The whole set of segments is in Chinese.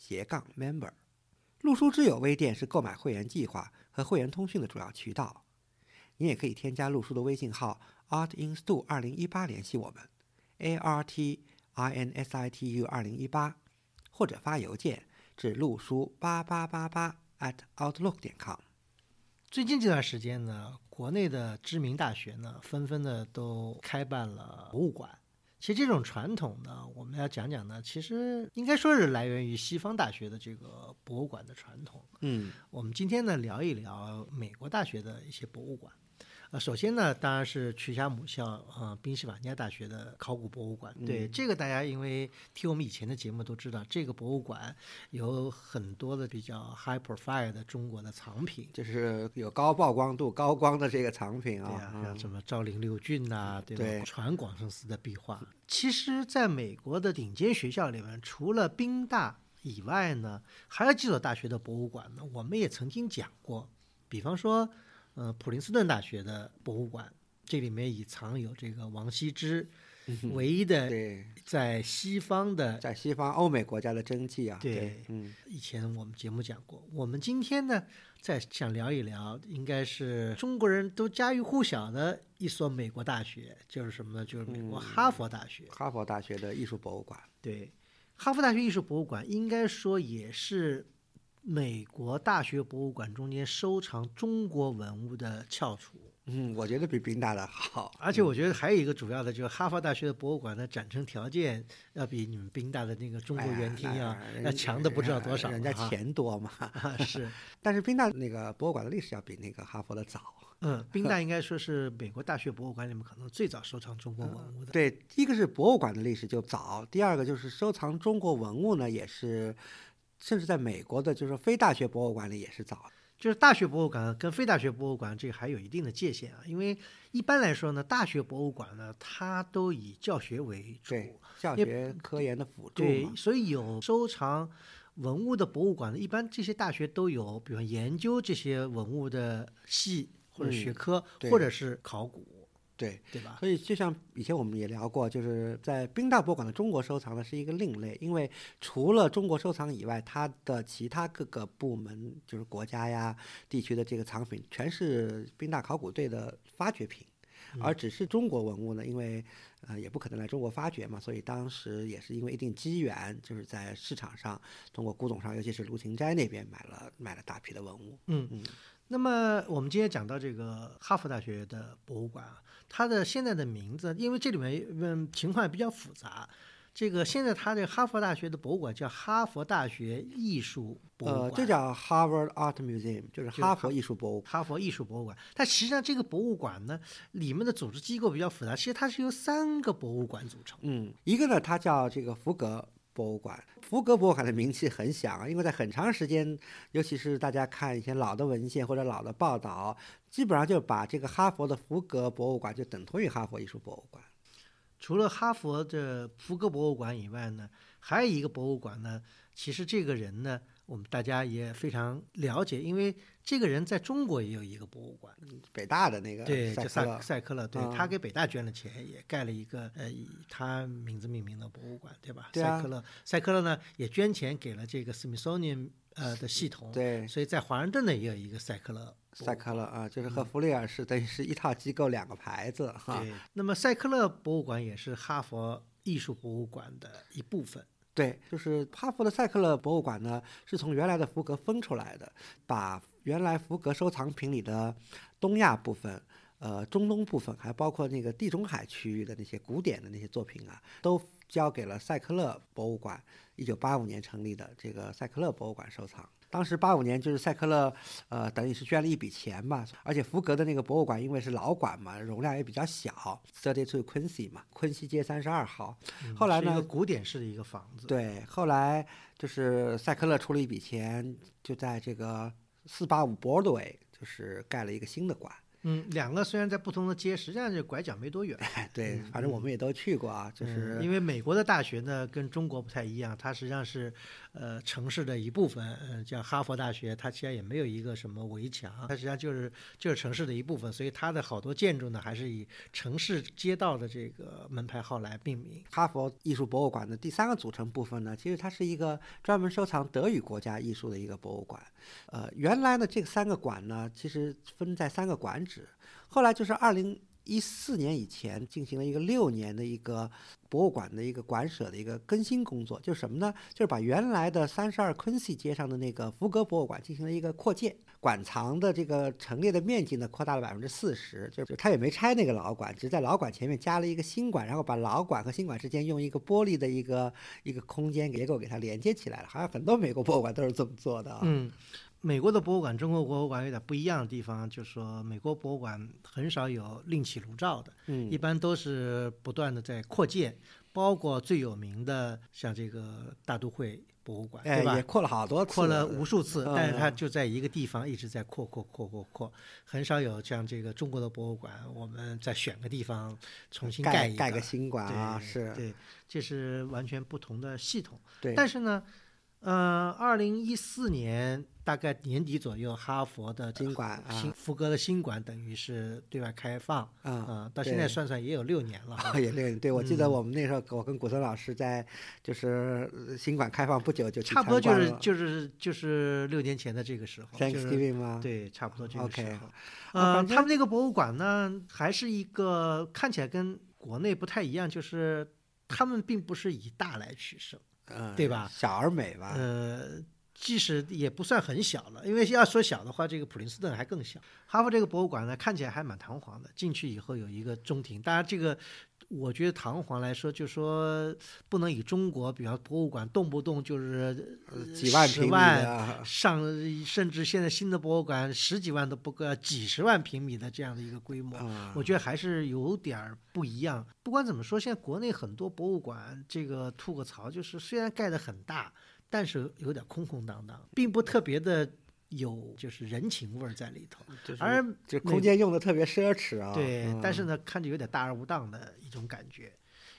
斜杠 member，陆书之友微店是购买会员计划和会员通讯的主要渠道。你也可以添加陆书的微信号 artinstu 二零一八联系我们，a r t i n s i t u 二零一八，或者发邮件至陆书八八八八 at outlook 点 com。最近这段时间呢，国内的知名大学呢，纷纷的都开办了博物馆。其实这种传统呢，我们要讲讲呢，其实应该说是来源于西方大学的这个博物馆的传统。嗯，我们今天呢聊一聊美国大学的一些博物馆。呃，首先呢，当然是曲霞母校啊，宾夕法尼亚大学的考古博物馆。对这个，大家因为听我们以前的节目都知道，这个博物馆有很多的比较 high profile 的中国的藏品，就是有高曝光度、高光的这个藏品啊，像什么昭陵六骏呐，对吧？传广胜寺的壁画。其实，在美国的顶尖学校里面，除了宾大以外呢，还有几所大学的博物馆呢，我们也曾经讲过，比方说。呃，普林斯顿大学的博物馆，这里面已藏有这个王羲之唯一的在西方的在西方欧美国家的真迹啊。对，嗯，以前我们节目讲过。我们今天呢，再想聊一聊，应该是中国人都家喻户晓的一所美国大学，就是什么呢？就是美国哈佛大学。哈佛大学的艺术博物馆。对，哈佛大学艺术博物馆应该说也是。美国大学博物馆中间收藏中国文物的翘楚，嗯，我觉得比宾大的好。而且我觉得还有一个主要的，就是哈佛大学的博物馆的展陈条件要比你们宾大的那个中国园厅要要强的不知道多少。人家钱多嘛，是。但是宾大那个博物馆的历史要比那个哈佛的早。嗯，宾大应该说是美国大学博物馆里面可能最早收藏中国文物的。对，一个是博物馆的历史就早，第二个就是收藏中国文物呢，也是。甚至在美国的，就是非大学博物馆里也是早，就是大学博物馆跟非大学博物馆这个还有一定的界限啊。因为一般来说呢，大学博物馆呢，它都以教学为主，教学科研的辅助对，所以有收藏文物的博物馆呢，一般这些大学都有，比方研究这些文物的系或者学科，或者是考古。对对吧？所以就像以前我们也聊过，就是在宾大博物馆的中国收藏呢是一个另类，因为除了中国收藏以外，它的其他各个部门，就是国家呀、地区的这个藏品，全是宾大考古队的发掘品，而只是中国文物呢，因为呃也不可能来中国发掘嘛，所以当时也是因为一定机缘，就是在市场上通过古董商，尤其是卢芹斋那边买了买了大批的文物。嗯嗯。那么我们今天讲到这个哈佛大学的博物馆啊。它的现在的名字，因为这里面嗯情况比较复杂，这个现在它这哈佛大学的博物馆叫哈佛大学艺术博物馆，呃，这叫 Harvard Art Museum，就是哈佛艺术博物哈佛艺术博物馆。但实际上这个博物馆呢，里面的组织机构比较复杂，其实它是由三个博物馆组成。嗯，一个呢，它叫这个福格。博物馆，福格博物馆的名气很响，因为在很长时间，尤其是大家看一些老的文献或者老的报道，基本上就把这个哈佛的福格博物馆就等同于哈佛艺术博物馆。除了哈佛的福格博物馆以外呢，还有一个博物馆呢，其实这个人呢。我们大家也非常了解，因为这个人在中国也有一个博物馆，北大的那个对，就赛赛克勒，对他给北大捐了钱，也盖了一个呃以他名字命名的博物馆，对吧？塞克勒，塞克勒呢也捐钱给了这个 Smithsonian 呃的系统，对，所以在华盛顿呢也有一个塞克勒，赛克勒啊，就是和弗里尔是等于是一套机构两个牌子哈。对，那么赛克勒博物馆也是哈佛艺术博物馆的一部分。对，就是哈佛的塞克勒博物馆呢，是从原来的福格分出来的，把原来福格收藏品里的东亚部分、呃中东部分，还包括那个地中海区域的那些古典的那些作品啊，都交给了塞克勒博物馆，一九八五年成立的这个塞克勒博物馆收藏。当时八五年就是赛克勒，呃，等于是捐了一笔钱嘛，而且福格的那个博物馆因为是老馆嘛，容量也比较小，Thirty Two Quincy 嘛，昆西街三十二号。后来呢，古典式的一个房子。对，后来就是赛克勒出了一笔钱，就在这个四八五 Broadway 就是盖了一个新的馆。嗯，两个虽然在不同的街，实际上这拐角没多远。对，反正我们也都去过啊，就是因为美国的大学呢跟中国不太一样，它实际上是呃城市的一部分。嗯，像哈佛大学，它其实也没有一个什么围墙，它实际上就是就是城市的一部分，所以它的好多建筑呢还是以城市街道的这个门牌号来命名。哈佛艺术博物馆的第三个组成部分呢，其实它是一个专门收藏德语国家艺术的一个博物馆。呃，原来呢这三个馆呢，其实分在三个馆址。后来就是二零一四年以前进行了一个六年的一个博物馆的一个馆舍的一个更新工作，就是什么呢？就是把原来的三十二昆西街上的那个福格博物馆进行了一个扩建，馆藏的这个陈列的面积呢扩大了百分之四十，就是他也没拆那个老馆，只是在老馆前面加了一个新馆，然后把老馆和新馆之间用一个玻璃的一个一个空间结构给它连接起来了，好像很多美国博物馆都是这么做的啊。嗯。美国的博物馆、中国博物馆有点不一样的地方，就是说美国博物馆很少有另起炉灶的，嗯，一般都是不断的在扩建，包括最有名的像这个大都会博物馆，对吧？也扩了好多次，扩了无数次，但是它就在一个地方一直在扩扩扩扩扩，很少有像这个中国的博物馆，我们再选个地方重新盖一盖个新馆啊，是，对，这是完全不同的系统，对，但是呢。呃，二零一四年大概年底左右，哈佛的新馆，新福格的新馆等于是对外开放啊，到现在算算也有六年了，也六年。对，我记得我们那时候，我跟古森老师在就是新馆开放不久就差不多就是就是就是六年前的这个时候，Thanksgiving 吗？对，差不多这个时候。呃，他们那个博物馆呢，还是一个看起来跟国内不太一样，就是他们并不是以大来取胜。嗯，对吧？小而美吧。呃，即使也不算很小了，因为要说小的话，这个普林斯顿还更小。哈佛这个博物馆呢，看起来还蛮堂皇的。进去以后有一个中庭，当然这个我觉得堂皇来说，就说不能以中国，比方博物馆动不动就是几万平米上，甚至现在新的博物馆十几万都不够，几十万平米的这样的一个规模，我觉得还是有点不一样。不管怎么说，现在国内很多博物馆，这个吐个槽就是，虽然盖得很大，但是有点空空荡荡，并不特别的有就是人情味儿在里头。而就空间用的特别奢侈啊。对，但是呢，看着有点大而无当的一种感觉。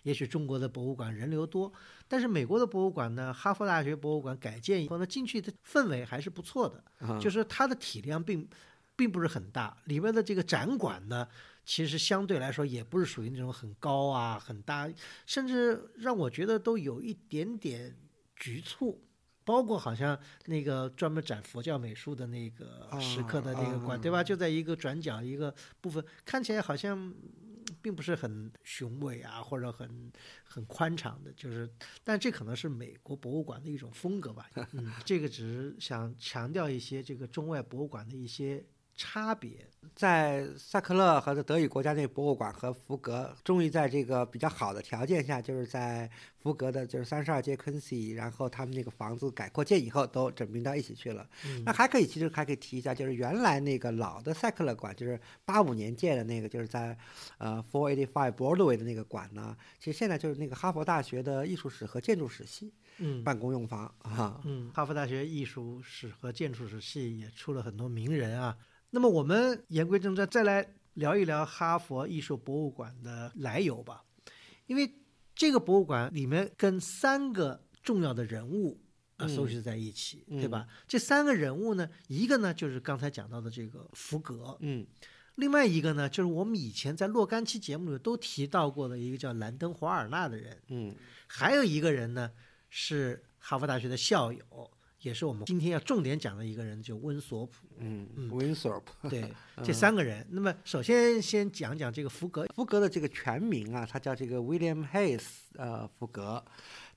也许中国的博物馆人流多，但是美国的博物馆呢，哈佛大学博物馆改建以后呢，进去的氛围还是不错的。就是它的体量并并不是很大，里面的这个展馆呢。其实相对来说也不是属于那种很高啊、很大，甚至让我觉得都有一点点局促。包括好像那个专门展佛教美术的那个石刻的那个馆，对吧？就在一个转角一个部分，看起来好像并不是很雄伟啊，或者很很宽敞的。就是，但这可能是美国博物馆的一种风格吧。嗯，这个只是想强调一些这个中外博物馆的一些。差别在萨克勒和德语国家那博物馆和福格，终于在这个比较好的条件下，就是在福格的，就是三十二街昆西，然后他们那个房子改扩建以后，都整并到一起去了。那还可以，其实还可以提一下，就是原来那个老的萨克勒馆，就是八五年建的那个，就是在呃 Four Eighty Five Broadway 的那个馆呢，其实现在就是那个哈佛大学的艺术史和建筑史系嗯办公用房啊。嗯，哈佛大学艺术史和建筑史系也出了很多名人啊。那么我们言归正传，再来聊一聊哈佛艺术博物馆的来由吧。因为这个博物馆里面跟三个重要的人物啊，收集在一起，对吧？这三个人物呢，一个呢就是刚才讲到的这个福格，嗯，另外一个呢就是我们以前在若干期节目里都提到过的一个叫兰登·华尔纳的人，嗯，还有一个人呢是哈佛大学的校友。也是我们今天要重点讲的一个人，就温索普。嗯嗯，温索普。对，这三个人。那么，首先先讲讲这个福格。福格的这个全名啊，他叫这个 William Hayes，呃，福格。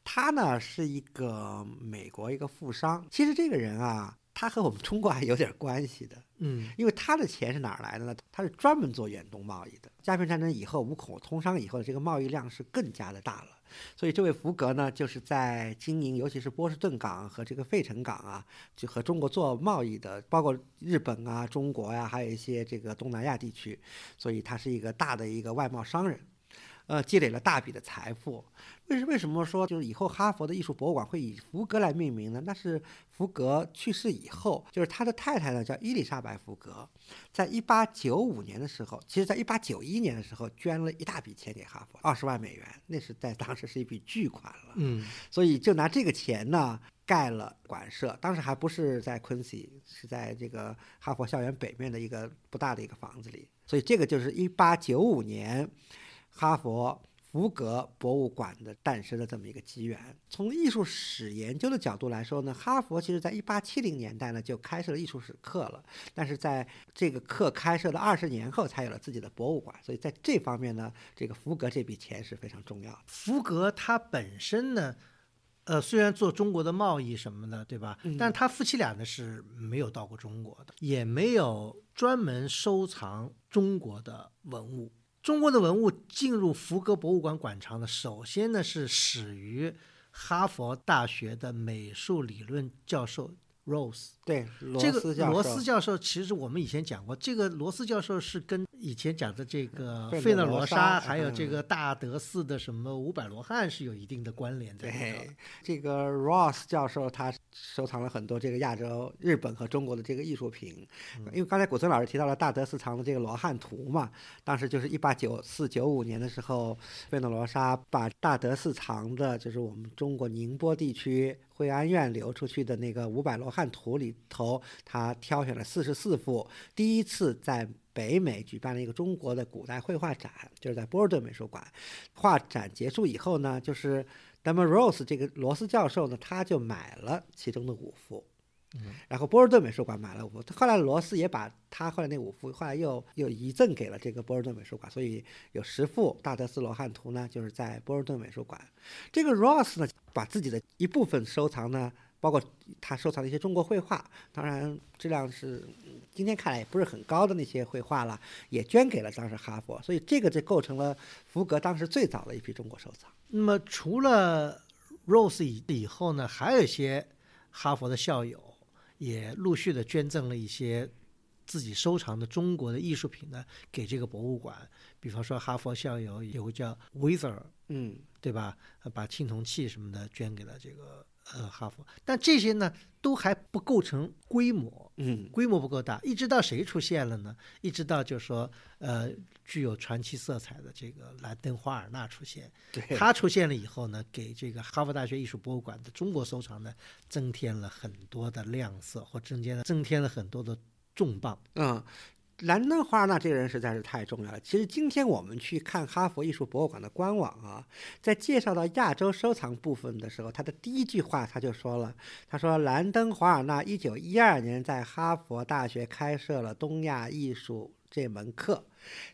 他呢是一个美国一个富商。其实这个人啊，他和我们中国还有点关系的。嗯，因为他的钱是哪儿来的呢？他是专门做远东贸易的。鸦片战争以后，五口通商以后的这个贸易量是更加的大了。所以这位福格呢，就是在经营，尤其是波士顿港和这个费城港啊，就和中国做贸易的，包括日本啊、中国呀，还有一些这个东南亚地区。所以他是一个大的一个外贸商人。呃，积累了大笔的财富。为什为什么说就是以后哈佛的艺术博物馆会以福格来命名呢？那是福格去世以后，就是他的太太呢叫伊丽莎白福格，在一八九五年的时候，其实在一八九一年的时候捐了一大笔钱给哈佛，二十万美元，那是在当时是一笔巨款了。嗯，所以就拿这个钱呢盖了馆舍，当时还不是在昆西，是在这个哈佛校园北面的一个不大的一个房子里。所以这个就是一八九五年。哈佛福格博物馆的诞生的这么一个机缘。从艺术史研究的角度来说呢，哈佛其实在一八七零年代呢就开设了艺术史课了，但是在这个课开设的二十年后才有了自己的博物馆。所以在这方面呢，这个福格这笔钱是非常重要的。福格他本身呢，呃，虽然做中国的贸易什么的，对吧？但他夫妻俩呢是没有到过中国的，也没有专门收藏中国的文物。中国的文物进入福格博物馆馆藏呢，首先呢是始于哈佛大学的美术理论教授 Rose。对，这个罗斯教授其实我们以前讲过，这个罗斯教授是跟以前讲的这个费勒罗莎，还有这个大德寺的什么五百罗汉是有一定的关联的。对，这个 Ross 教授他收藏了很多这个亚洲、日本和中国的这个艺术品。因为刚才古村老师提到了大德寺藏的这个罗汉图嘛，当时就是一八九四九五年的时候，费勒罗莎把大德寺藏的，就是我们中国宁波地区惠安院流出去的那个五百罗汉图里头，他挑选了四十四幅，第一次在。北美举办了一个中国的古代绘画展，就是在波士顿美术馆。画展结束以后呢，就是 d e m r o s e 这个罗斯教授呢，他就买了其中的五幅，然后波士顿美术馆买了五幅。后来罗斯也把他后来那五幅，后来又又遗赠给了这个波士顿美术馆，所以有十幅大德斯罗汉图呢，就是在波士顿美术馆。这个 Ross 呢，把自己的一部分收藏呢。包括他收藏的一些中国绘画，当然质量是今天看来也不是很高的那些绘画了，也捐给了当时哈佛，所以这个就构成了福格当时最早的一批中国收藏。那么除了 Rose 以以后呢，还有一些哈佛的校友也陆续的捐赠了一些自己收藏的中国的艺术品呢，给这个博物馆。比方说哈佛校友有个叫 Wither，嗯，对吧？把青铜器什么的捐给了这个。呃，哈佛，但这些呢都还不构成规模，嗯，规模不够大。一直到谁出现了呢？一直到就是说，呃，具有传奇色彩的这个兰登·华尔纳出现，对，他出现了以后呢，给这个哈佛大学艺术博物馆的中国收藏呢增添了很多的亮色，或增添了增添了很多的重磅，嗯。兰登·华尔纳这个人实在是太重要了。其实今天我们去看哈佛艺术博物馆的官网啊，在介绍到亚洲收藏部分的时候，他的第一句话他就说了：“他说兰登·华尔纳一九一二年在哈佛大学开设了东亚艺术这门课，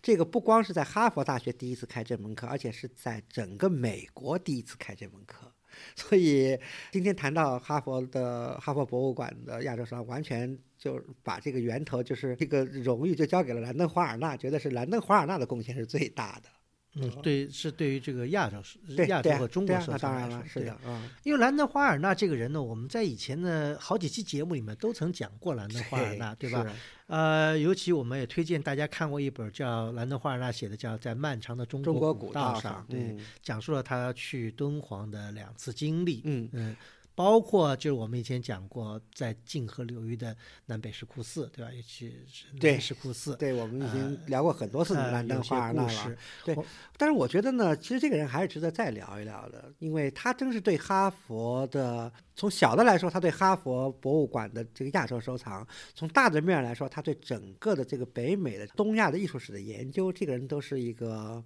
这个不光是在哈佛大学第一次开这门课，而且是在整个美国第一次开这门课。”所以今天谈到哈佛的哈佛博物馆的亚洲收藏，完全就把这个源头，就是这个荣誉，就交给了兰登·华尔纳，觉得是兰登·华尔纳的贡献是最大的。嗯，对，是对于这个亚洲、对亚洲和中国来说，是的，嗯，因为兰登·华尔纳这个人呢，我们在以前的好几期节目里面都曾讲过兰登·华尔纳，对吧？呃，尤其我们也推荐大家看过一本叫兰登·华尔纳写的叫《在漫长的中国古道上》，对，讲述了他去敦煌的两次经历，嗯嗯。包括就是我们以前讲过，在泾河流域的南北石窟寺，对吧？尤其是南石窟寺，对我们已经聊过很多次兰登·华尔纳了。对，但是我觉得呢，其实这个人还是值得再聊一聊的，因为他真是对哈佛的，从小的来说，他对哈佛博物馆的这个亚洲收藏；从大的面来说，他对整个的这个北美的东亚的艺术史的研究，这个人都是一个。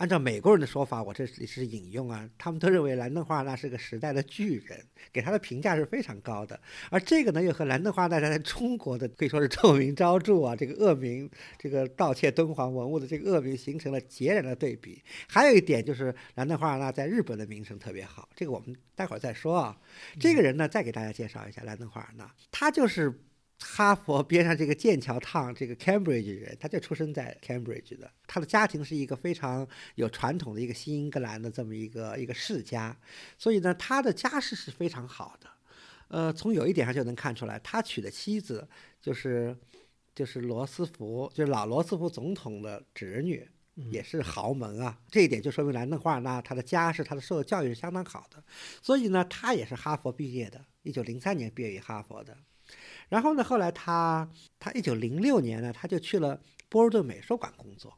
按照美国人的说法，我这里是引用啊，他们都认为兰登华尔纳是个时代的巨人，给他的评价是非常高的。而这个呢，又和兰登华尔纳在中国的可以说是臭名昭著啊，这个恶名，这个盗窃敦煌文物的这个恶名形成了截然的对比。还有一点就是兰登华尔纳在日本的名声特别好，这个我们待会儿再说啊。这个人呢，再给大家介绍一下兰登华尔纳，他就是。哈佛边上这个剑桥烫这个 Cambridge 人，他就出生在 Cambridge 的。他的家庭是一个非常有传统的一个新英格兰的这么一个一个世家，所以呢，他的家世是非常好的。呃，从有一点上就能看出来，他娶的妻子就是就是罗斯福，就是老罗斯福总统的侄女，也是豪门啊。这一点就说明兰登华尔纳他的家世，他的受的教育是相当好的。所以呢，他也是哈佛毕业的，一九零三年毕业于哈佛的。然后呢，后来他他一九零六年呢，他就去了波尔顿美术馆工作，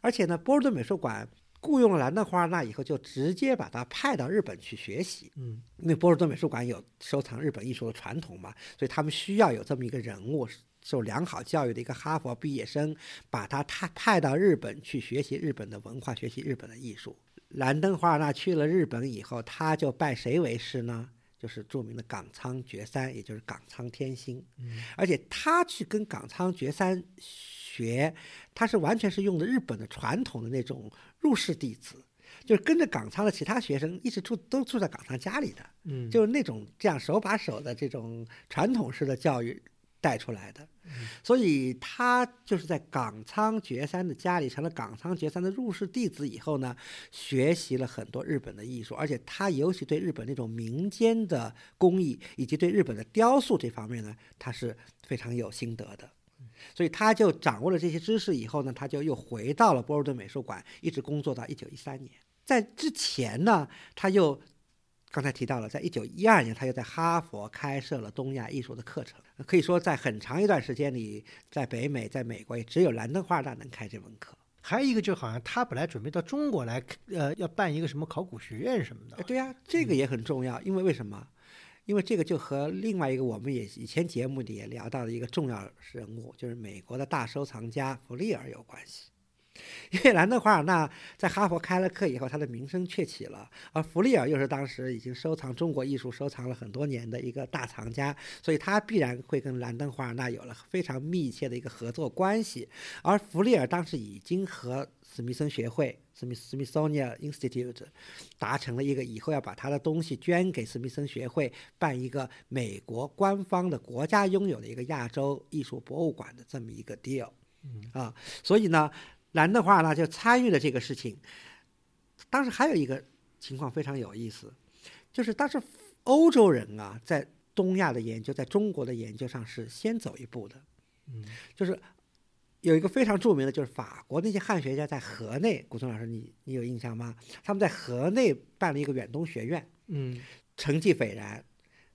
而且呢，波尔顿美术馆雇佣了兰登华尔纳以后，就直接把他派到日本去学习。嗯，因为波尔顿美术馆有收藏日本艺术的传统嘛，所以他们需要有这么一个人物，受良好教育的一个哈佛毕业生，把他他派到日本去学习日本的文化，学习日本的艺术。兰登华尔纳去了日本以后，他就拜谁为师呢？就是著名的冈仓觉三，也就是冈仓天心，而且他去跟冈仓觉三学，他是完全是用的日本的传统的那种入室弟子，就是跟着冈仓的其他学生一直住，都住在冈仓家里的，嗯，就是那种这样手把手的这种传统式的教育。带出来的，所以他就是在冈仓觉三的家里成了冈仓觉三的入室弟子以后呢，学习了很多日本的艺术，而且他尤其对日本那种民间的工艺以及对日本的雕塑这方面呢，他是非常有心得的，所以他就掌握了这些知识以后呢，他就又回到了波尔顿美术馆，一直工作到一九一三年。在之前呢，他又。刚才提到了，在一九一二年，他又在哈佛开设了东亚艺术的课程。可以说，在很长一段时间里，在北美、在美国，也只有兰登华尔纳能开这门课。还有一个，就好像他本来准备到中国来，呃，要办一个什么考古学院什么的。对呀，这个也很重要。因为为什么？因为这个就和另外一个我们也以前节目里也聊到的一个重要人物，就是美国的大收藏家弗利尔有关系。因为兰德华尔纳在哈佛开了课以后，他的名声鹊起了，而弗利尔又是当时已经收藏中国艺术收藏了很多年的一个大藏家，所以他必然会跟兰登华尔纳有了非常密切的一个合作关系。而弗利尔当时已经和史密森学会 （Smithsonian Institute） 达成了一个以后要把他的东西捐给史密森学会，办一个美国官方的国家拥有的一个亚洲艺术博物馆的这么一个 deal。啊，所以呢。兰的话呢就参与了这个事情。当时还有一个情况非常有意思，就是当时欧洲人啊，在东亚的研究，在中国的研究上是先走一步的。嗯，就是有一个非常著名的，就是法国那些汉学家在河内，古松老师，你你有印象吗？他们在河内办了一个远东学院，嗯，成绩斐然，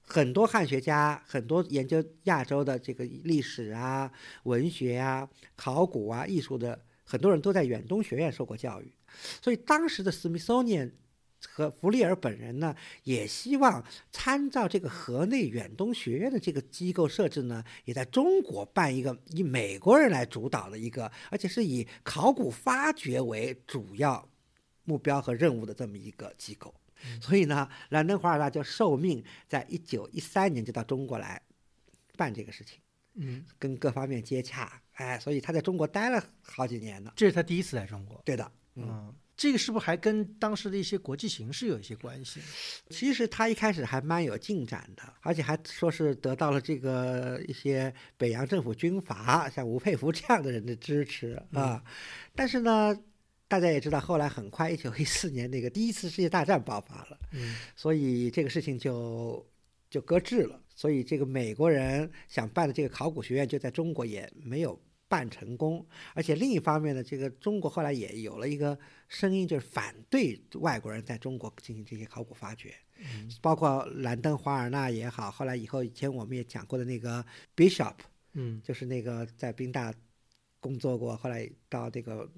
很多汉学家，很多研究亚洲的这个历史啊、文学啊、考古啊、艺术的。很多人都在远东学院受过教育，所以当时的 Smithsonian 和弗利尔本人呢，也希望参照这个河内远东学院的这个机构设置呢，也在中国办一个以美国人来主导的一个，而且是以考古发掘为主要目标和任务的这么一个机构。所以呢，兰登华尔纳就受命在一九一三年就到中国来办这个事情。嗯，跟各方面接洽，哎，所以他在中国待了好几年呢。这是他第一次来中国。对的，嗯，这个是不是还跟当时的一些国际形势有一些关系？其实他一开始还蛮有进展的，而且还说是得到了这个一些北洋政府军阀，像吴佩孚这样的人的支持啊。但是呢，大家也知道，后来很快，一九一四年那个第一次世界大战爆发了，嗯，所以这个事情就就搁置了。所以，这个美国人想办的这个考古学院就在中国也没有办成功。而且另一方面呢，这个中国后来也有了一个声音，就是反对外国人在中国进行这些考古发掘，包括兰登华尔纳也好，后来以后以前我们也讲过的那个 Bishop，嗯，就是那个在宾大工作过，后来到这个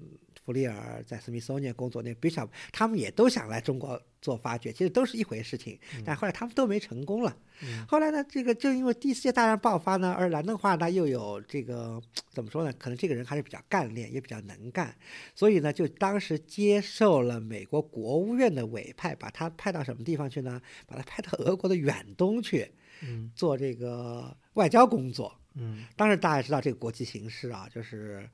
弗利尔在 Smithsonian 工作那 Bishop，他们也都想来中国做发掘，其实都是一回事情。但后来他们都没成功了。嗯后来呢，这个就因为第四次世界大战爆发呢，而兰登华呢又有这个怎么说呢？可能这个人还是比较干练，也比较能干，所以呢，就当时接受了美国国务院的委派，把他派到什么地方去呢？把他派到俄国的远东去嗯做这个外交工作。嗯当时大家知道这个国际形势啊，就是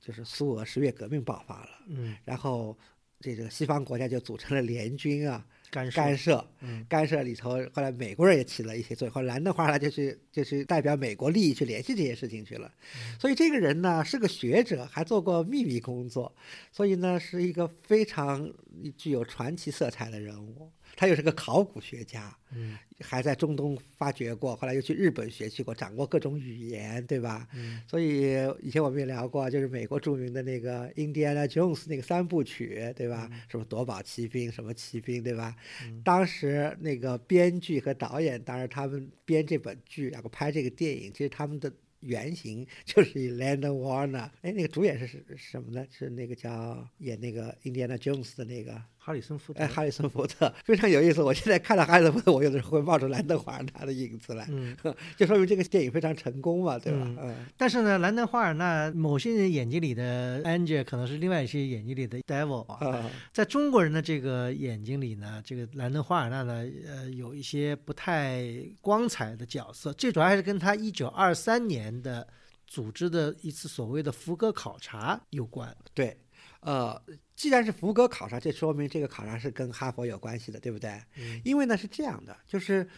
就是苏俄十月革命爆发了，嗯，然后这个西方国家就组成了联军啊，干涉干涉，嗯干涉里头，后来美国人也起了一些作用，后来兰德华尔就去就去代表美国利益去联系这些事情去了。所以这个人呢是个学者，还做过秘密工作，所以呢是一个非常具有传奇色彩的人物。他又是个考古学家，嗯还在中东发掘过，后来又去日本学习过，掌握各种语言，对吧？嗯所以以前我们也聊过，就是美国著名的那个《Indiana Jones》那个三部曲，对吧？什么夺宝奇兵，什么奇兵，对吧？当时那个编剧和导演，当然他们编这本剧，然后拍这个电影，其实他们的原型就是以 Landon Warner。哎，那个主演是是是什么呢？是那个叫演那个 Indiana Jones 的那个哈里森福特哎，哈里森福特非常有意思。我现在看到哈里森福特，我有的时候会冒出兰德华尔纳的影子来，嗯，就说明这个电影非常成功嘛，对吧？嗯嗯但是呢，兰德华尔纳某些人眼睛里的 angel 可能是另外一些眼睛里的 devil 啊。啊，在中国人的这个眼睛里呢，这个兰德华尔纳呢，呃，有一些不太光彩的角色。最主要还是跟他一九二三年的组织的一次所谓的福格考察有关。对，呃，既然是福格考察，这说明这个考察是跟哈佛有关系的，对不对？嗯因为呢是这样的，就是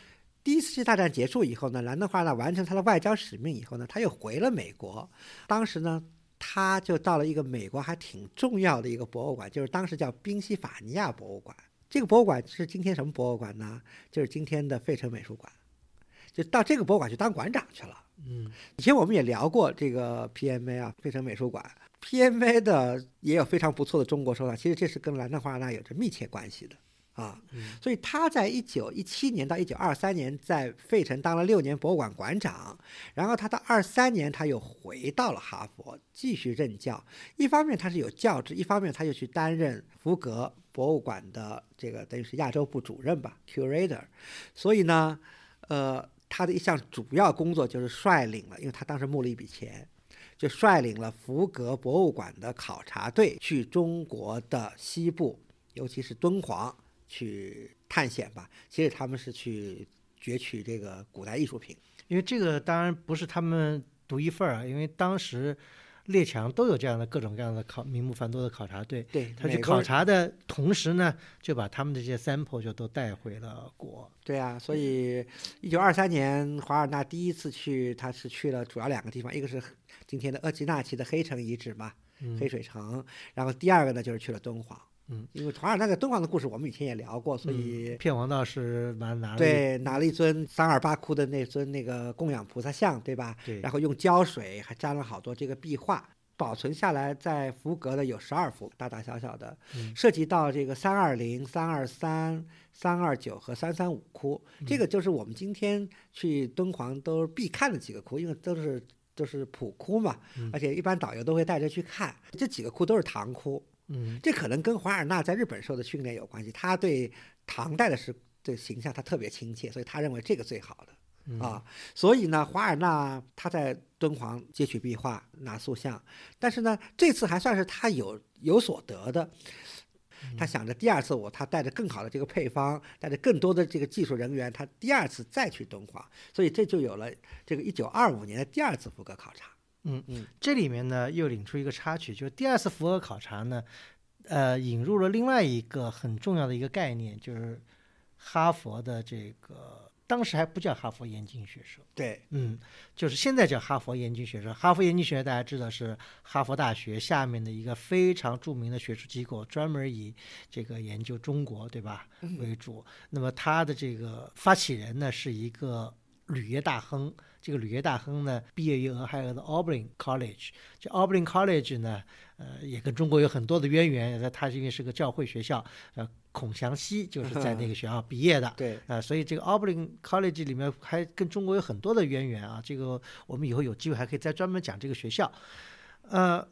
第一次世界大战结束以后呢，兰德华尔纳完成他的外交使命以后呢，他又回了美国。当时呢，他就到了一个美国还挺重要的一个博物馆，就是当时叫宾夕法尼亚博物馆。这个博物馆是今天什么博物馆呢？就是今天的费城美术馆。就到这个博物馆去当馆长去了。嗯以前我们也聊过这个 PMA 啊，费城美术馆。PMA 的也有非常不错的中国收藏，其实这是跟兰德华尔纳有着密切关系的啊。嗯所以他在一九一七年到一九二三年在费城当了六年博物馆馆长，然后他到二三年他又回到了哈佛继续任教。一方面他是有教职，一方面他又去担任福格博物馆的这个等于是亚洲部主任吧 （curator）。所以呢，呃，他的一项主要工作就是率领了，因为他当时募了一笔钱，就率领了福格博物馆的考察队去中国的西部，尤其是敦煌去探险吧。其实他们是去攫取这个古代艺术品。因为这个当然不是他们独一份儿啊，因为当时列强都有这样的各种各样的考名目繁多的考察队，对，他去。考察的同时呢，就把他们的这些 sample 就都带回了国。对啊，所以一九二三年华尔纳第一次去，他是去了主要两个地方，一个是今天的厄齐纳旗的黑城遗址嘛，嗯黑水城，然后第二个呢就是去了敦煌。嗯，因为华尔纳在敦煌的故事我们以前也聊过，所以嗯、片王道士拿拿了对，拿了一尊三二八窟的那尊那个供养菩萨像，对吧？对。然后用胶水还粘了好多这个壁画，保存下来，在福格的有十二幅，大大小小的，嗯。涉及到这个三二零、三二三、三二九和三三五窟，这个就是我们今天去敦煌都必看的几个窟，因为都是都是普窟嘛，嗯。而且一般导游都会带着去看，这几个窟都是唐窟。嗯这可能跟华尔纳在日本受的训练有关系，他对唐代的是的形象他特别亲切，所以他认为这个最好的。嗯啊，所以呢，华尔纳他在敦煌接取壁画、拿塑像，但是呢，这次还算是他有有所得的。他想着第二次我他带着更好的这个配方，带着更多的这个技术人员，他第二次再去敦煌，所以这就有了这个一九二五年的第二次福格考察。嗯嗯，这里面呢又领出一个插曲，就是第二次福尔考察呢，呃，引入了另外一个很重要的一个概念，就是哈佛的这个当时还不叫哈佛严谨学社，对，嗯，就是现在叫哈佛严谨学社。哈佛严谨学社大家知道是哈佛大学下面的一个非常著名的学术机构，专门以这个研究中国，对吧？为主。那么它的这个发起人呢是一个铝业大亨，这个吕耶大亨呢毕业于俄亥俄的 Auburn College，这 Auburn College 呢，呃，也跟中国有很多的渊源。它它因为是个教会学校，呃，孔祥熙就是在那个学校毕业的。对，啊、所以这个 Auburn College 里面还跟中国有很多的渊源啊。这个我们以后有机会还可以再专门讲这个学校。呃，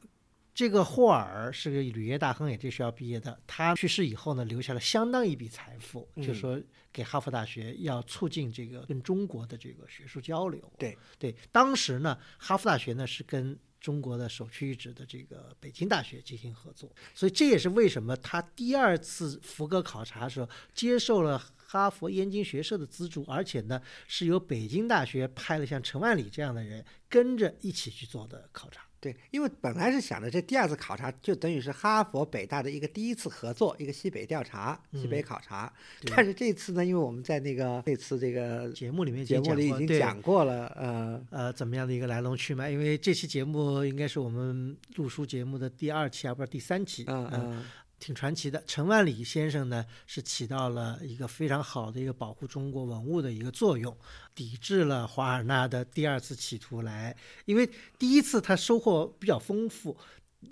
这个霍尔是个铝业大亨，也这学校毕业的。他去世以后呢，留下了相当一笔财富，就说给哈佛大学要促进这个跟中国的这个学术交流。对对，当时呢，哈佛大学呢是跟中国的首屈一指的这个北京大学进行合作，所以这也是为什么他第二次福格考察的时候接受了哈佛燕京学社的资助，而且呢是由北京大学派了像陈万里这样的人跟着一起去做的考察。对，因为本来是想着这第二次考察就等于是哈佛北大的一个第一次合作，一个西北调查、西北考察。但是这次呢，因为我们在那个那次这个节目里面节目里已经讲过了，呃呃，怎么样的一个来龙去脉？因为这期节目应该是我们录书节目的第二期啊，不是第三期，嗯嗯。挺传奇的，陈万里先生呢是起到了一个非常好的一个保护中国文物的一个作用，抵制了华尔纳的第二次企图来，因为第一次他收获比较丰富。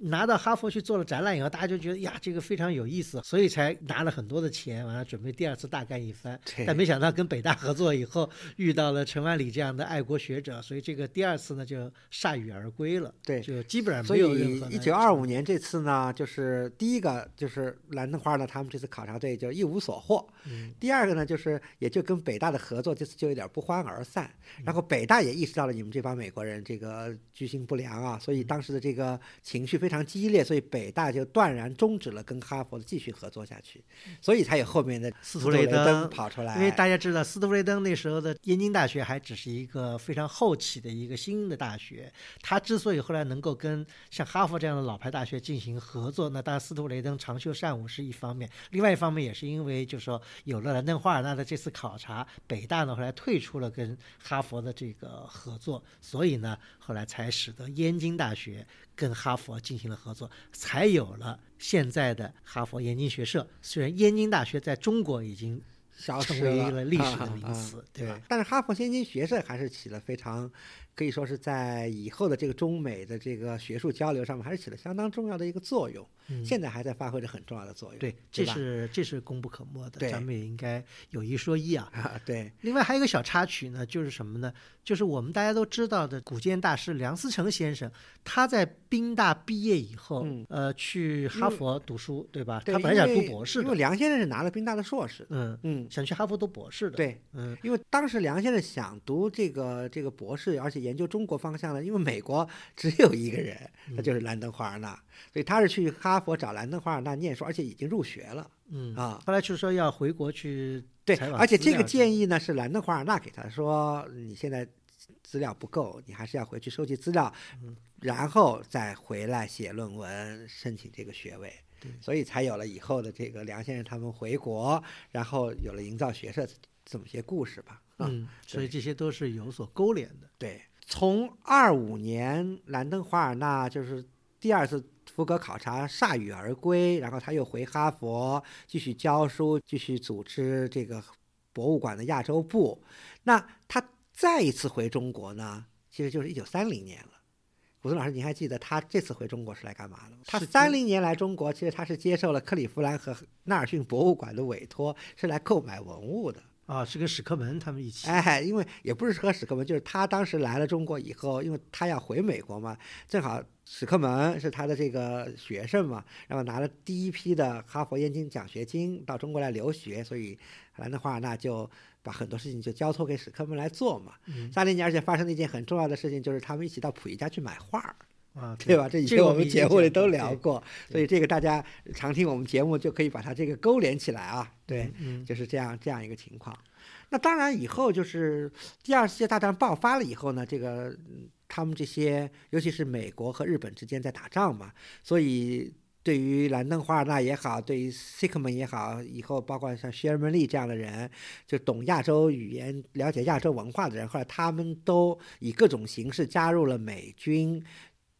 拿到哈佛去做了展览以后，大家就觉得呀，这个非常有意思，所以才拿了很多的钱，完了准备第二次大干一番。但没想到跟北大合作以后，遇到了陈万里这样的爱国学者，所以这个第二次呢就铩羽而归了。对，就基本上没有任何。一九二五年这次呢，就是第一个就是蓝登花呢，他们这次考察队就一无所获。嗯。第二个呢，就是也就跟北大的合作这次就有点不欢而散。然后北大也意识到了你们这帮美国人这个居心不良啊，所以当时的这个情绪。非常激烈，所以北大就断然终止了跟哈佛的继续合作下去，所以才有后面的斯图雷登跑出来。因为大家知道，斯图雷登那时候的燕京大学还只是一个非常后起的一个新的大学，他之所以后来能够跟像哈佛这样的老牌大学进行合作，那当然斯图雷登长袖善舞是一方面，另外一方面也是因为就是说有了兰登华尔纳的这次考察，北大呢后来退出了跟哈佛的这个合作，所以呢后来才使得燕京大学。跟哈佛进行了合作，才有了现在的哈佛燕京学社。虽然燕京大学在中国已经成为了历史的名词，对吧？但是哈佛燕京学社还是起了非常。可以说是在以后的这个中美的这个学术交流上面，还是起了相当重要的一个作用。现在还在发挥着很重要的作用。对，这是这是功不可没的。对，咱们也应该有一说一啊。啊，对。另外还有一个小插曲呢，就是什么呢？就是我们大家都知道的古建大师梁思成先生，他在宾大毕业以后，呃，去哈佛读书，对吧？他本来想读博士的。因为梁先生是拿了宾大的硕士。嗯嗯，想去哈佛读博士的。对，嗯，因为当时梁先生想读这个这个博士，而且研究中国方向呢，因为美国 只有一个人，那就是兰登·华尔纳，所以他是去哈佛找兰登·华尔纳念书，而且已经入学了。嗯啊，后来就是说要回国去对，而且这个建议呢是兰登·华尔纳给他说，你现在资料不够，你还是要回去收集资料，然后再回来写论文申请这个学位。所以才有了以后的这个梁先生他们回国，然后有了营造学社这么些故事吧。嗯，所以这些都是有所勾连的。对。从二五年兰登·华尔纳就是第二次福格考察铩羽而归，然后他又回哈佛继续教书，继续组织这个博物馆的亚洲部。那他再一次回中国呢，其实就是一九三零年了。古松老师，您还记得他这次回中国是来干嘛的吗？他三零年来中国，其实他是接受了克利夫兰和纳尔逊博物馆的委托，是来购买文物的。啊，是跟史克门他们一起。哎，因为也不是和史克门，就是他当时来了中国以后，因为他要回美国嘛，正好史克门是他的这个学生嘛，然后拿了第一批的哈佛燕京奖学金到中国来留学，所以兰德华尔纳就把很多事情就交托给史克门来做嘛。三零年，而且发生了一件很重要的事情，就是他们一起到溥仪家去买画。啊，对吧？这以前我们节目里都聊过，所以这个大家常听我们节目就可以把它这个勾连起来啊。对，嗯，就是这样这样一个情况。那当然，以后就是第二次世界大战爆发了以后呢，这个他们这些，尤其是美国和日本之间在打仗嘛，所以对于兰登·华尔纳也好，对于西克门也好，以后包括像薛尔门利这样的人，就懂亚洲语言、了解亚洲文化的人，后来他们都以各种形式加入了美军。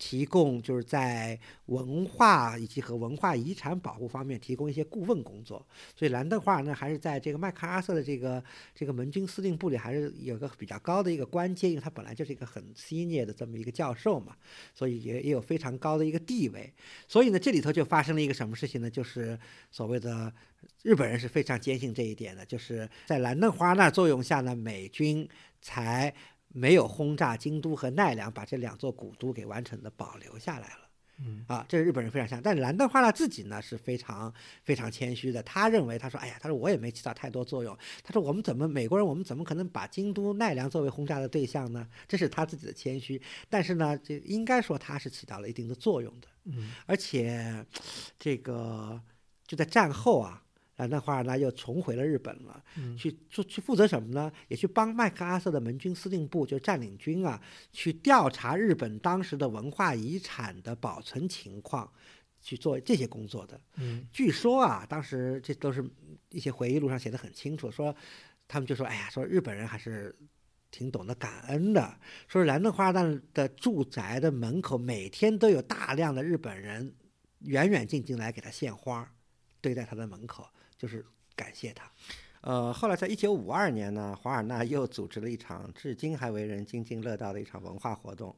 提供就是在文化以及和文化遗产保护方面提供一些顾问工作，所以兰登华呢还是在这个麦克阿瑟的这个这个盟军司令部里还是有个比较高的一个官阶，因为他本来就是一个很 senior 的这么一个教授嘛，所以也也有非常高的一个地位。所以呢，这里头就发生了一个什么事情呢？就是所谓的日本人是非常坚信这一点的，就是在兰登华那作用下呢，美军才。没有轰炸京都和奈良，把这两座古都给完整的保留下来了。嗯啊，这是日本人非常像。但是兰德花纳自己呢是非常非常谦虚的，他认为他说，哎呀，他说我也没起到太多作用。他说我们怎么美国人，我们怎么可能把京都奈良作为轰炸的对象呢？这是他自己的谦虚。但是呢，这应该说他是起到了一定的作用的。嗯而且，这个就在战后啊，兰德华尔纳又重回了日本了。嗯去做去负责什么呢？也去帮麦克阿瑟的盟军司令部，就是占领军啊，去调查日本当时的文化遗产的保存情况，去做这些工作的。嗯据说啊，当时这都是一些回忆录上写的很清楚，说他们就说，哎呀，说日本人还是挺懂得感恩的，说兰德华尔纳的住宅的门口每天都有大量的日本人远远近近来给他献花，堆在他的门口，就是感谢他。呃，后来在一九五二年呢，华尔纳又组织了一场至今还为人津津乐道的一场文化活动，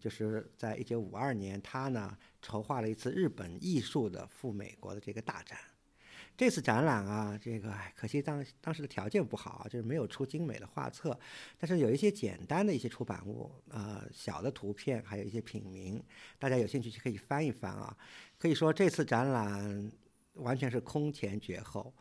就是在一九五二年，他呢筹划了一次日本艺术的赴美国的这个大展。这次展览啊，这个可惜当当时的条件不好啊，就是没有出精美的画册，但是有一些简单的一些出版物，呃，小的图片，还有一些品名，大家有兴趣就可以翻一翻啊。可以说这次展览完全是空前绝后。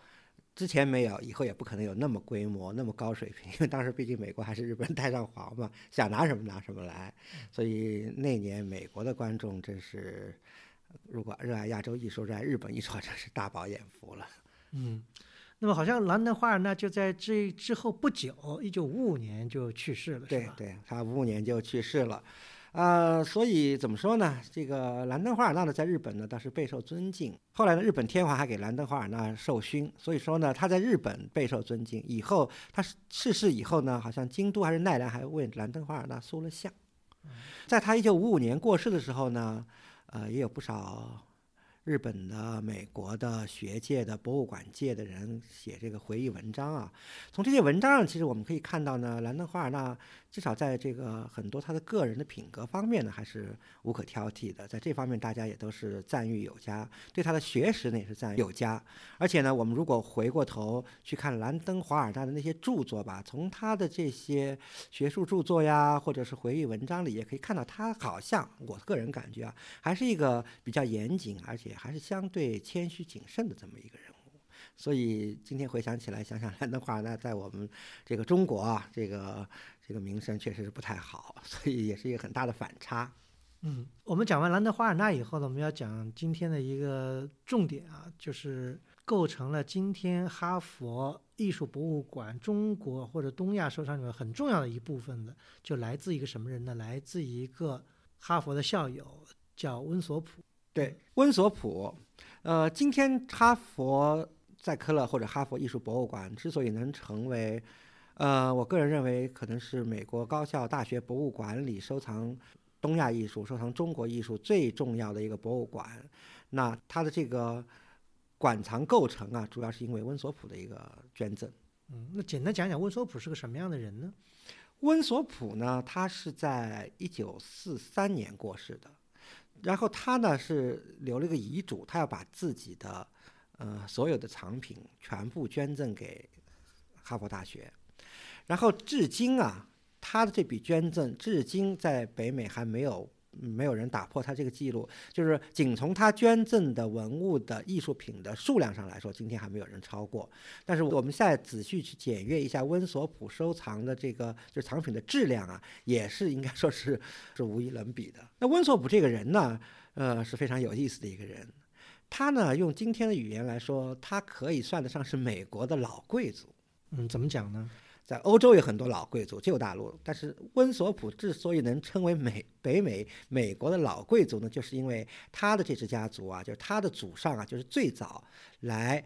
之前没有，以后也不可能有那么规模、那么高水平，因为当时毕竟美国还是日本太上皇嘛，想拿什么拿什么来，所以那年美国的观众真是，如果热爱亚洲艺术、热爱日本艺术，真是大饱眼福了。嗯。那么好像兰德华尔纳就在这之后不久，一九五五年就去世了？对对，他五五年就去世了，呃，所以怎么说呢？这个兰登华尔纳呢，在日本呢倒是备受尊敬。后来呢，日本天皇还给兰登华尔纳授勋，所以说呢，他在日本备受尊敬。以后他逝世以后呢，好像京都还是奈良还为兰登华尔纳塑了像。在他一九五五年过世的时候呢，呃，也有不少日本的、美国的学界的、博物馆界的人写这个回忆文章啊。从这些文章上，其实我们可以看到呢，兰登华尔纳至少在这个很多他的个人的品格方面呢，还是无可挑剔的。在这方面，大家也都是赞誉有加，对他的学识呢也是赞誉有加。而且呢，我们如果回过头去看兰登华尔纳的那些著作吧，从他的这些学术著作呀，或者是回忆文章里，也可以看到他好像我个人感觉啊，还是一个比较严谨，而且还是相对谦虚谨慎的这么一个人物。所以今天回想起来，想想兰登华尔纳在我们这个中国啊，这个这个名声确实是不太好，所以也是一个很大的反差。嗯，我们讲完兰德华尔纳以后呢，我们要讲今天的一个重点啊，就是构成了今天哈佛艺术博物馆中国或者东亚收藏里面很重要的一部分的，就来自一个什么人呢？来自一个哈佛的校友，叫温索普。对，温索普，呃，今天哈佛在科勒或者哈佛艺术博物馆之所以能成为，呃，我个人认为可能是美国高校大学博物馆里收藏东亚艺术、收藏中国艺术最重要的一个博物馆。那它的这个馆藏构成啊，主要是因为温索普的一个捐赠。嗯，那简单讲讲温索普是个什么样的人呢？温索普呢，他是在一九四三年过世的，然后他呢是留了一个遗嘱，他要把自己的呃所有的藏品全部捐赠给哈佛大学，然后至今啊，他的这笔捐赠至今在北美还没有。没有人打破他这个记录，就是仅从他捐赠的文物的艺术品的数量上来说，今天还没有人超过。但是我们现在仔细去检阅一下温索普收藏的这个就是藏品的质量啊，也是应该说是是无与伦比的。那温索普这个人呢，呃是非常有意思的一个人。他呢用今天的语言来说，他可以算得上是美国的老贵族。嗯，怎么讲呢？在欧洲有很多老贵族，旧大陆，但是温索普之所以能称为美北美美国的老贵族呢，就是因为他的这支家族啊，就是他的祖上啊，就是最早来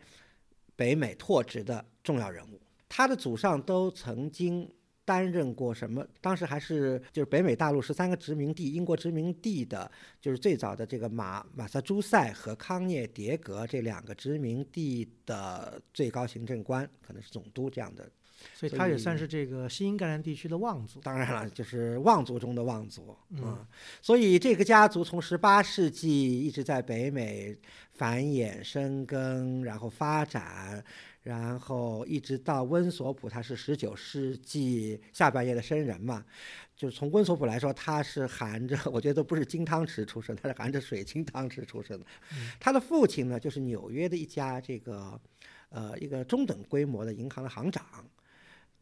北美拓殖的重要人物。他的祖上都曾经担任过什么？当时还是就是北美大陆十三个殖民地，英国殖民地的，就是最早的这个马马萨诸塞和康涅狄格这两个殖民地的最高行政官，可能是总督这样的。所以他也算是这个新英格兰地区的望族。当然了，就是望族中的望族啊、嗯所以这个家族从十八世纪一直在北美繁衍生根，然后发展，然后一直到温索普，他是十九世纪下半叶的生人嘛，就是从温索普来说，他是含着，我觉得都不是金汤匙出生，他是含着水晶汤匙出生的。他的父亲呢，就是纽约的一家这个，呃，一个中等规模的银行的行长。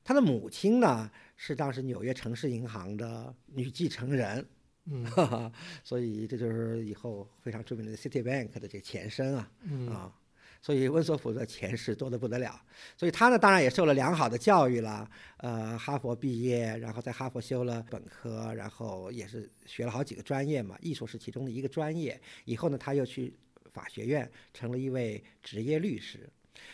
他的母亲呢，是当时纽约城市银行的女继承人。嗯，所以这就是以后非常著名的 Citibank 的这个前身啊。嗯啊。所以温索普的前世多得不得了，所以他呢当然也受了良好的教育了，呃，哈佛毕业，然后在哈佛修了本科，然后也是学了好几个专业嘛，艺术是其中的一个专业。以后呢，他又去法学院成了一位职业律师，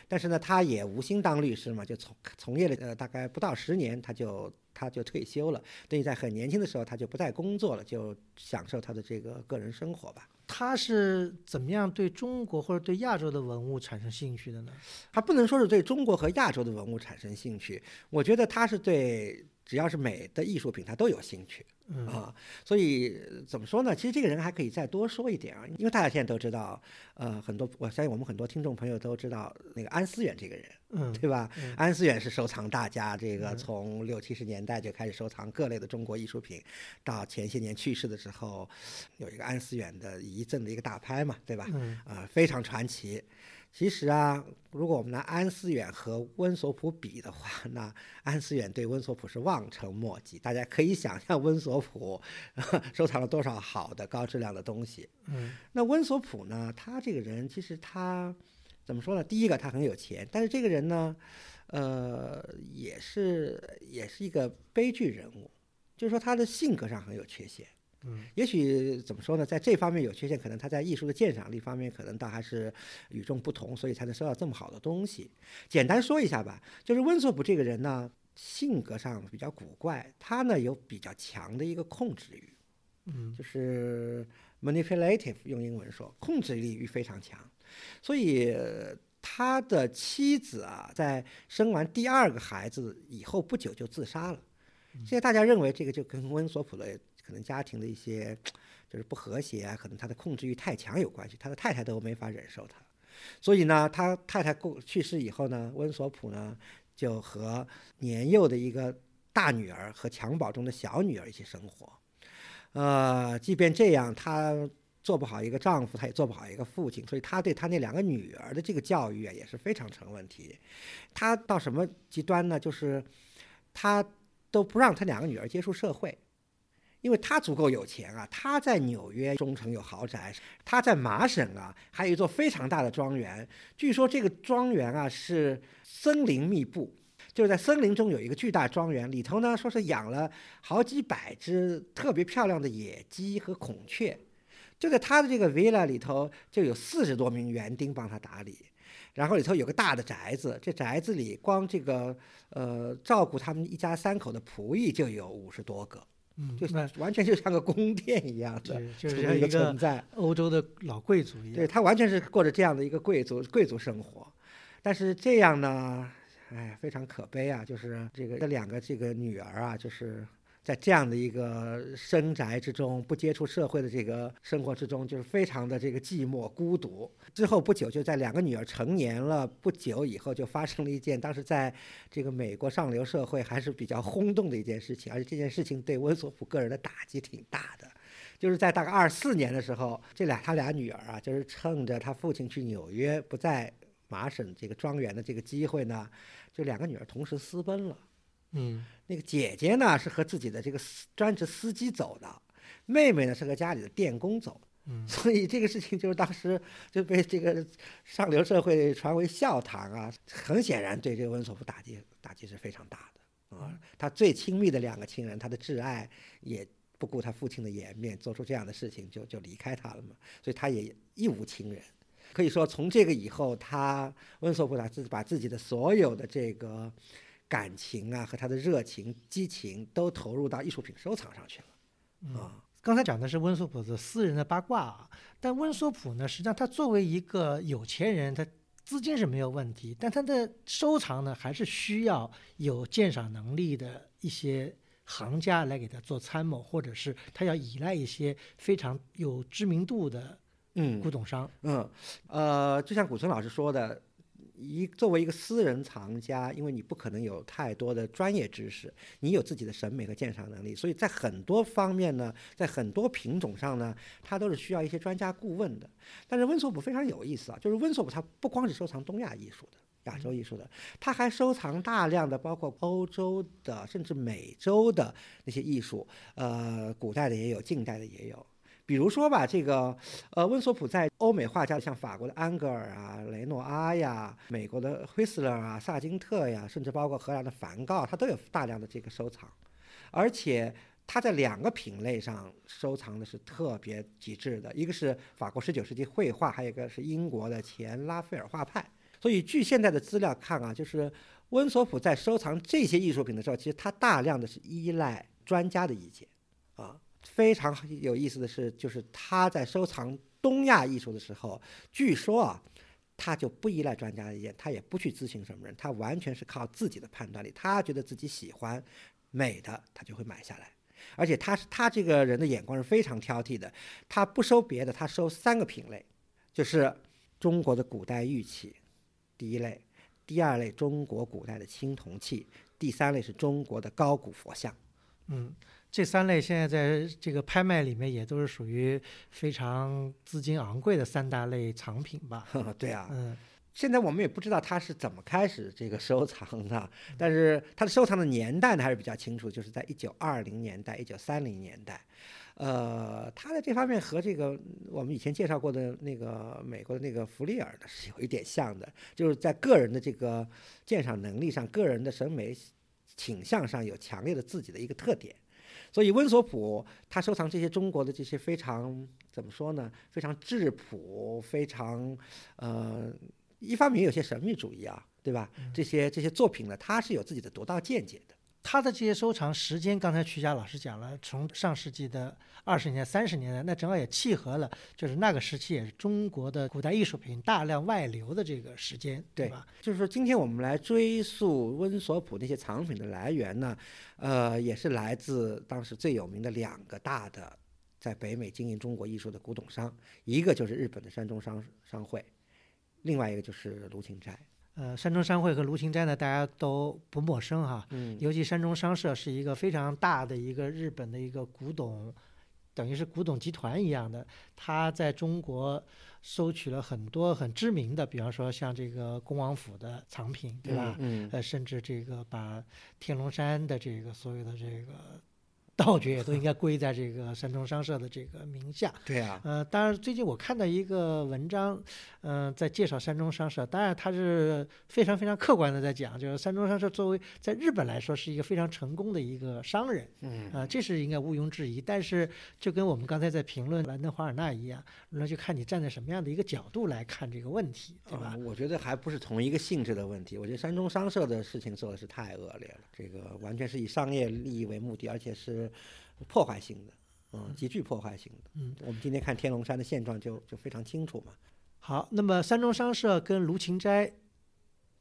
但是呢，他也无心当律师嘛，就从从业了呃大概不到十年，他就他就退休了，等于在很年轻的时候他就不再工作了，就享受他的这个个人生活吧。他是怎么样对中国或者对亚洲的文物产生兴趣的呢？他不能说是对中国和亚洲的文物产生兴趣，我觉得他是对只要是美的艺术品，他都有兴趣。啊，所以怎么说呢？其实这个人还可以再多说一点啊，因为大家现在都知道，呃，很多我相信我们很多听众朋友都知道那个安思远这个人，嗯，对吧？安思远是收藏大家，这个从六七十年代就开始收藏各类的中国艺术品，到前些年去世的时候，有一个安思远的遗赠的一个大拍嘛，对吧？嗯，啊，非常传奇。其实啊，如果我们拿安思远和温索普比的话，那安思远对温索普是望尘莫及。大家可以想象温索普 收藏了多少好的高质量的东西。嗯，那温索普呢？他这个人其实他怎么说呢？第一个他很有钱，但是这个人呢，呃，也是也是一个悲剧人物，就是说他的性格上很有缺陷。嗯，也许怎么说呢，在这方面有缺陷，可能他在艺术的鉴赏力方面可能倒还是与众不同，所以才能收到这么好的东西。简单说一下吧，就是温索普这个人呢，性格上比较古怪，他呢有比较强的一个控制欲，嗯，就是 manipulative，用英文说，控制力欲非常强，所以他的妻子啊，在生完第二个孩子以后不久就自杀了。现在大家认为这个就跟温索普的。可能家庭的一些就是不和谐啊，可能他的控制欲太强有关系，他的太太都没法忍受他，所以呢，他太太过去世以后呢，温索普呢就和年幼的一个大女儿和襁褓中的小女儿一起生活。呃，即便这样，他做不好一个丈夫，他也做不好一个父亲，所以他对他那两个女儿的这个教育啊也是非常成问题。他到什么极端呢？就是他都不让他两个女儿接触社会。因为他足够有钱啊，他在纽约中城有豪宅，他在麻省啊还有一座非常大的庄园。据说这个庄园啊是森林密布，就是在森林中有一个巨大庄园，里头呢说是养了好几百只特别漂亮的野鸡和孔雀。就在他的这个 villa 里头，就有四十多名园丁帮他打理，然后里头有个大的宅子，这宅子里光这个呃照顾他们一家三口的仆役就有五十多个。嗯，就完全就像个宫殿一样的，就是一个存在。欧洲的老贵族一样，对他完全是过着这样的一个贵族贵族生活。但是这样呢，哎，非常可悲啊！就是这个这两个这个女儿啊，就是。在这样的一个深宅之中，不接触社会的这个生活之中，就是非常的这个寂寞孤独。之后不久，就在两个女儿成年了不久以后，就发生了一件当时在这个美国上流社会还是比较轰动的一件事情，而且这件事情对温索普个人的打击挺大的。就是在大概二四年的时候，这俩他俩女儿啊，就是趁着他父亲去纽约不在麻省这个庄园的这个机会呢，就两个女儿同时私奔了。嗯，那个姐姐呢是和自己的这个专职司机走的，妹妹呢是和家里的电工走。嗯，所以这个事情就是当时就被这个上流社会传为笑谈啊。很显然，对这个温索夫打击打击是非常大的啊。他最亲密的两个亲人，他的挚爱也不顾他父亲的颜面，做出这样的事情就就离开他了嘛。所以他也一无亲人。可以说，从这个以后，他温索夫他自把自己的所有的这个。感情啊，和他的热情、激情都投入到艺术品收藏上去了。啊，刚才讲的是温索普的私人的八卦啊，但温索普呢，实际上他作为一个有钱人，他资金是没有问题，但他的收藏呢，还是需要有鉴赏能力的一些行家来给他做参谋，或者是他要依赖一些非常有知名度的嗯古董商。嗯，呃，就像古村老师说的。一作为一个私人藏家，因为你不可能有太多的专业知识，你有自己的审美和鉴赏能力，所以在很多方面呢，在很多品种上呢，它都是需要一些专家顾问的。但是温索普非常有意思啊，就是温索普他不光是收藏东亚艺术的、亚洲艺术的，他还收藏大量的包括欧洲的甚至美洲的那些艺术，呃，古代的也有，近代的也有。比如说吧，这个，呃，温索普在欧美画家，像法国的安格尔啊、雷诺阿呀、美国的惠斯勒啊、萨金特呀，甚至包括荷兰的梵高，他都有大量的这个收藏，而且他在两个品类上收藏的是特别极致的，一个是法国十九世纪绘画，还有一个是英国的前拉斐尔画派。所以据现在的资料看啊，就是温索普在收藏这些艺术品的时候，其实他大量的是依赖专家的意见，啊。非常有意思的是，就是他在收藏东亚艺术的时候，据说啊，他就不依赖专家的意见，他也不去咨询什么人，他完全是靠自己的判断力。他觉得自己喜欢美的，他就会买下来。而且他是他这个人的眼光是非常挑剔的，他不收别的，他收三个品类，就是中国的古代玉器，第一类；第二类中国古代的青铜器；第三类是中国的高古佛像。嗯。这三类现在在这个拍卖里面也都是属于非常资金昂贵的三大类藏品吧？对啊，嗯，现在我们也不知道他是怎么开始这个收藏的，但是他的收藏的年代呢还是比较清楚，就是在一九二零年代、一九三零年代。呃，他在这方面和这个我们以前介绍过的那个美国的那个弗利尔呢是有一点像的，就是在个人的这个鉴赏能力上、个人的审美倾向上有强烈的自己的一个特点。所以温索普他收藏这些中国的这些非常怎么说呢？非常质朴，非常呃，一方面有些神秘主义啊，对吧？这些这些作品呢，他是有自己的独到见解的。他的这些收藏时间，刚才曲佳老师讲了，从上世纪的二十年代、三十年代，那正好也契合了，就是那个时期也是中国的古代艺术品大量外流的这个时间，对吧？就是说，今天我们来追溯温索普那些藏品的来源呢，呃，也是来自当时最有名的两个大的在北美经营中国艺术的古董商，一个就是日本的山中商商会，另外一个就是卢芹斋。呃，山中商会和卢芹斋呢，大家都不陌生哈。嗯。尤其山中商社是一个非常大的一个日本的一个古董，等于是古董集团一样的。他在中国收取了很多很知名的，比方说像这个恭王府的藏品，对吧？嗯。呃，甚至这个把天龙山的这个所有的这个。道具也都应该归在这个山中商社的这个名下。对啊。呃，当然，最近我看到一个文章，嗯，在介绍山中商社。当然，他是非常非常客观的在讲，就是山中商社作为在日本来说是一个非常成功的一个商人。嗯。啊，这是应该毋庸置疑。但是，就跟我们刚才在评论兰登华尔纳一样，那就看你站在什么样的一个角度来看这个问题，对吧？我觉得还不是同一个性质的问题。我觉得山中商社的事情做的是太恶劣了，这个完全是以商业利益为目的，而且是。破坏性的，嗯，极具破坏性的，嗯，我们今天看天龙山的现状就就非常清楚嘛。好，那么三中商社跟卢芹斋，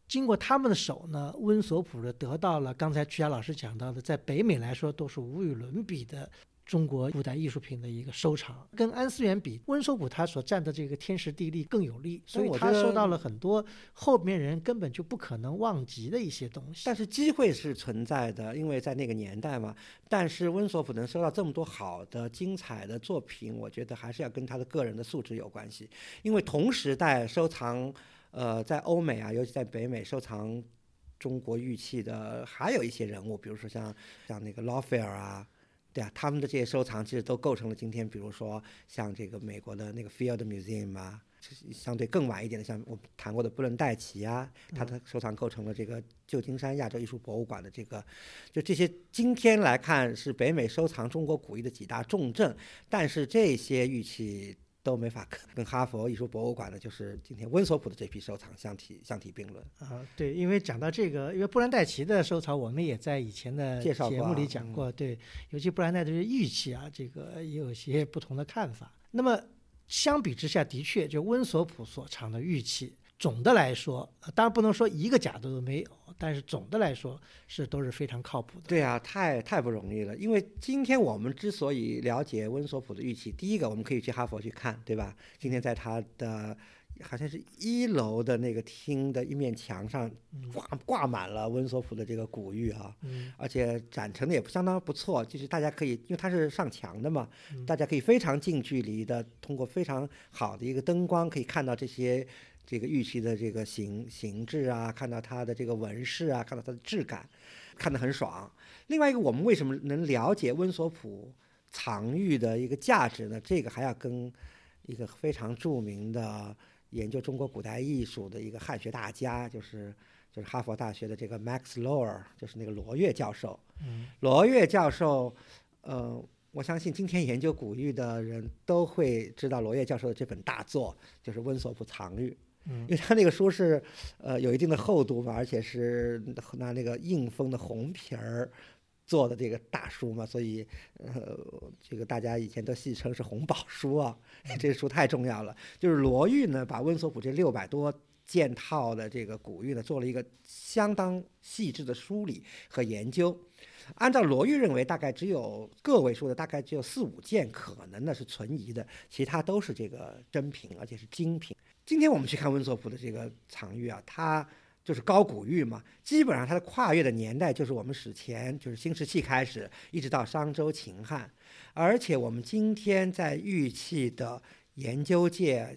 经过他们的手呢，温索普的得到了刚才曲霞老师讲到的，在北美来说都是无与伦比的。中国古代艺术品的一个收藏，跟安思远比，温索普他所占的这个天时地利更有利，所以他收到了很多后面人根本就不可能忘记的一些东西。但是机会是存在的，因为在那个年代嘛。但是温索普能收到这么多好的、精彩的作品，我觉得还是要跟他的个人的素质有关系。因为同时代收藏，呃，在欧美啊，尤其在北美收藏中国玉器的，还有一些人物，比如说像像那个劳斐尔啊。对啊，他们的这些收藏其实都构成了今天，比如说像这个美国的那个 Field Museum 啊，相对更晚一点的，像我们谈过的布伦戴奇啊，他的收藏构成了这个旧金山亚洲艺术博物馆的这个，就这些今天来看是北美收藏中国古艺的几大重镇，但是这些玉器。都没法跟跟哈佛艺术博物馆的，就是今天温索普的这批收藏相提相提并论啊。对，因为讲到这个，因为布兰代奇的收藏，我们也在以前的节目里讲过。对，尤其布兰代的玉器啊，这个也有些不同的看法。那么相比之下，的确，就温索普所藏的玉器。总的来说，当然不能说一个假的都没有，但是总的来说是都是非常靠谱的。对啊，太太不容易了。因为今天我们之所以了解温索普的玉器，第一个我们可以去哈佛去看，对吧？今天在他的好像是一楼的那个厅的一面墙上挂挂满了温索普的这个古玉啊，而且展陈的也相当不错，就是大家可以，因为它是上墙的嘛，大家可以非常近距离的通过非常好的一个灯光可以看到这些这个玉器的这个形形制啊，看到它的这个纹饰啊，看到它的质感，看得很爽。另外一个，我们为什么能了解温索普藏玉的一个价值呢？这个还要跟一个非常著名的。研究中国古代艺术的一个汉学大家，就是就是哈佛大学的这个 Max Lower，就是那个罗越教授。嗯，罗越教授，呃，我相信今天研究古玉的人都会知道罗跃教授的这本大作，就是《温索普藏玉》。嗯，因为他那个书是呃有一定的厚度嘛，而且是拿那个硬封的红皮儿。做的这个大书嘛，所以呃，这个大家以前都戏称是红宝书啊。这个书太重要了。就是罗玉呢，把温索普这六百多件套的这个古玉呢，做了一个相当细致的梳理和研究。按照罗玉认为，大概只有个位数的，大概只有四五件可能呢是存疑的，其他都是这个真品，而且是精品。今天我们去看温索普的这个藏玉啊，它。就是高古玉嘛，基本上它的跨越的年代就是我们史前，就是新石器开始，一直到商周秦汉。而且我们今天在玉器的研究界、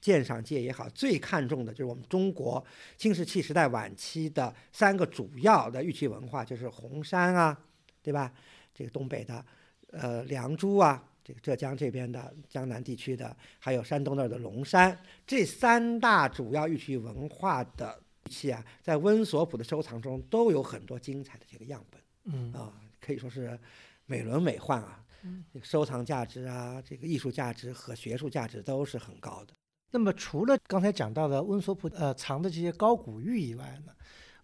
鉴赏界也好，最看重的就是我们中国新石器时代晚期的三个主要的玉器文化，就是红山啊，对吧？这个东北的，呃，良渚啊，这个浙江这边的江南地区的，还有山东那儿的龙山，这三大主要玉器文化的玉。器啊，在温索普的收藏中都有很多精彩的这个样本，嗯啊，可以说是美轮美奂啊，这个收藏价值啊，这个艺术价值和学术价值都是很高的。那么除了刚才讲到的温索普呃藏的这些高古玉以外呢，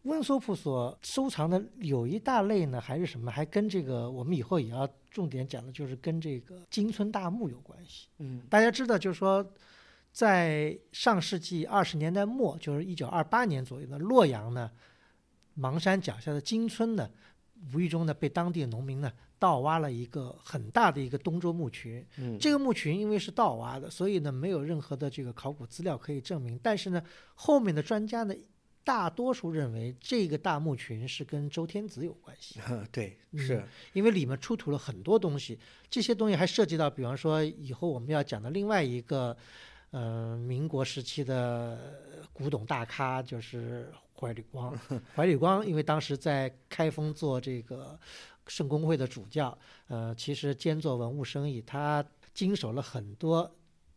温索普所收藏的有一大类呢，还是什么？还跟这个我们以后也要重点讲的，就是跟这个金村大墓有关系。嗯，大家知道，就是说。在上世纪二十年代末，就是一九二八年左右的洛阳呢，邙山脚下的金村呢，无意中呢被当地的农民呢盗挖了一个很大的一个东周墓群。嗯，这个墓群因为是盗挖的，所以呢没有任何的这个考古资料可以证明。但是呢，后面的专家呢，大多数认为这个大墓群是跟周天子有关系。对，是因为里面出土了很多东西，这些东西还涉及到，比方说以后我们要讲的另外一个。呃，民国时期的古董大咖就是怀里光。怀里光因为当时在开封做这个圣公会的主教，呃，其实兼做文物生意，他经手了很多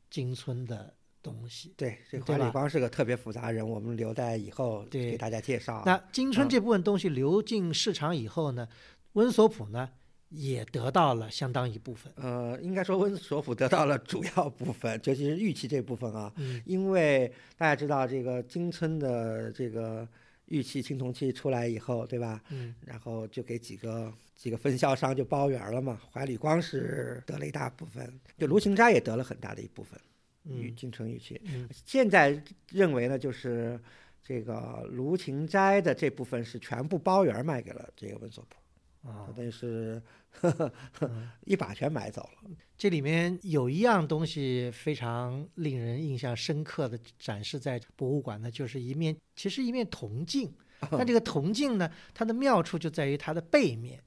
金村的东西。对，这怀里光是个特别复杂人，我们留在以后给大家介绍。那金村这部分东西流进市场以后呢，温索普呢？也得到了相当一部分。呃，应该说温索普得到了主要部分，尤其是玉器这部分啊。嗯。因为大家知道，这个金村的这个玉器青铜器出来以后，对吧？嗯。然后就给几个几个分销商就包圆了嘛。怀里光是得了一大部分，就卢芹斋也得了很大的一部分玉金城玉器。嗯。现在认为呢，就是这个卢芹斋的这部分是全部包圆卖给了这个文索普。啊，等于是 一把全买走了。这里面有一样东西非常令人印象深刻的展示在博物馆呢，就是一面其实一面铜镜。但这个铜镜呢，它的妙处就在于它的背面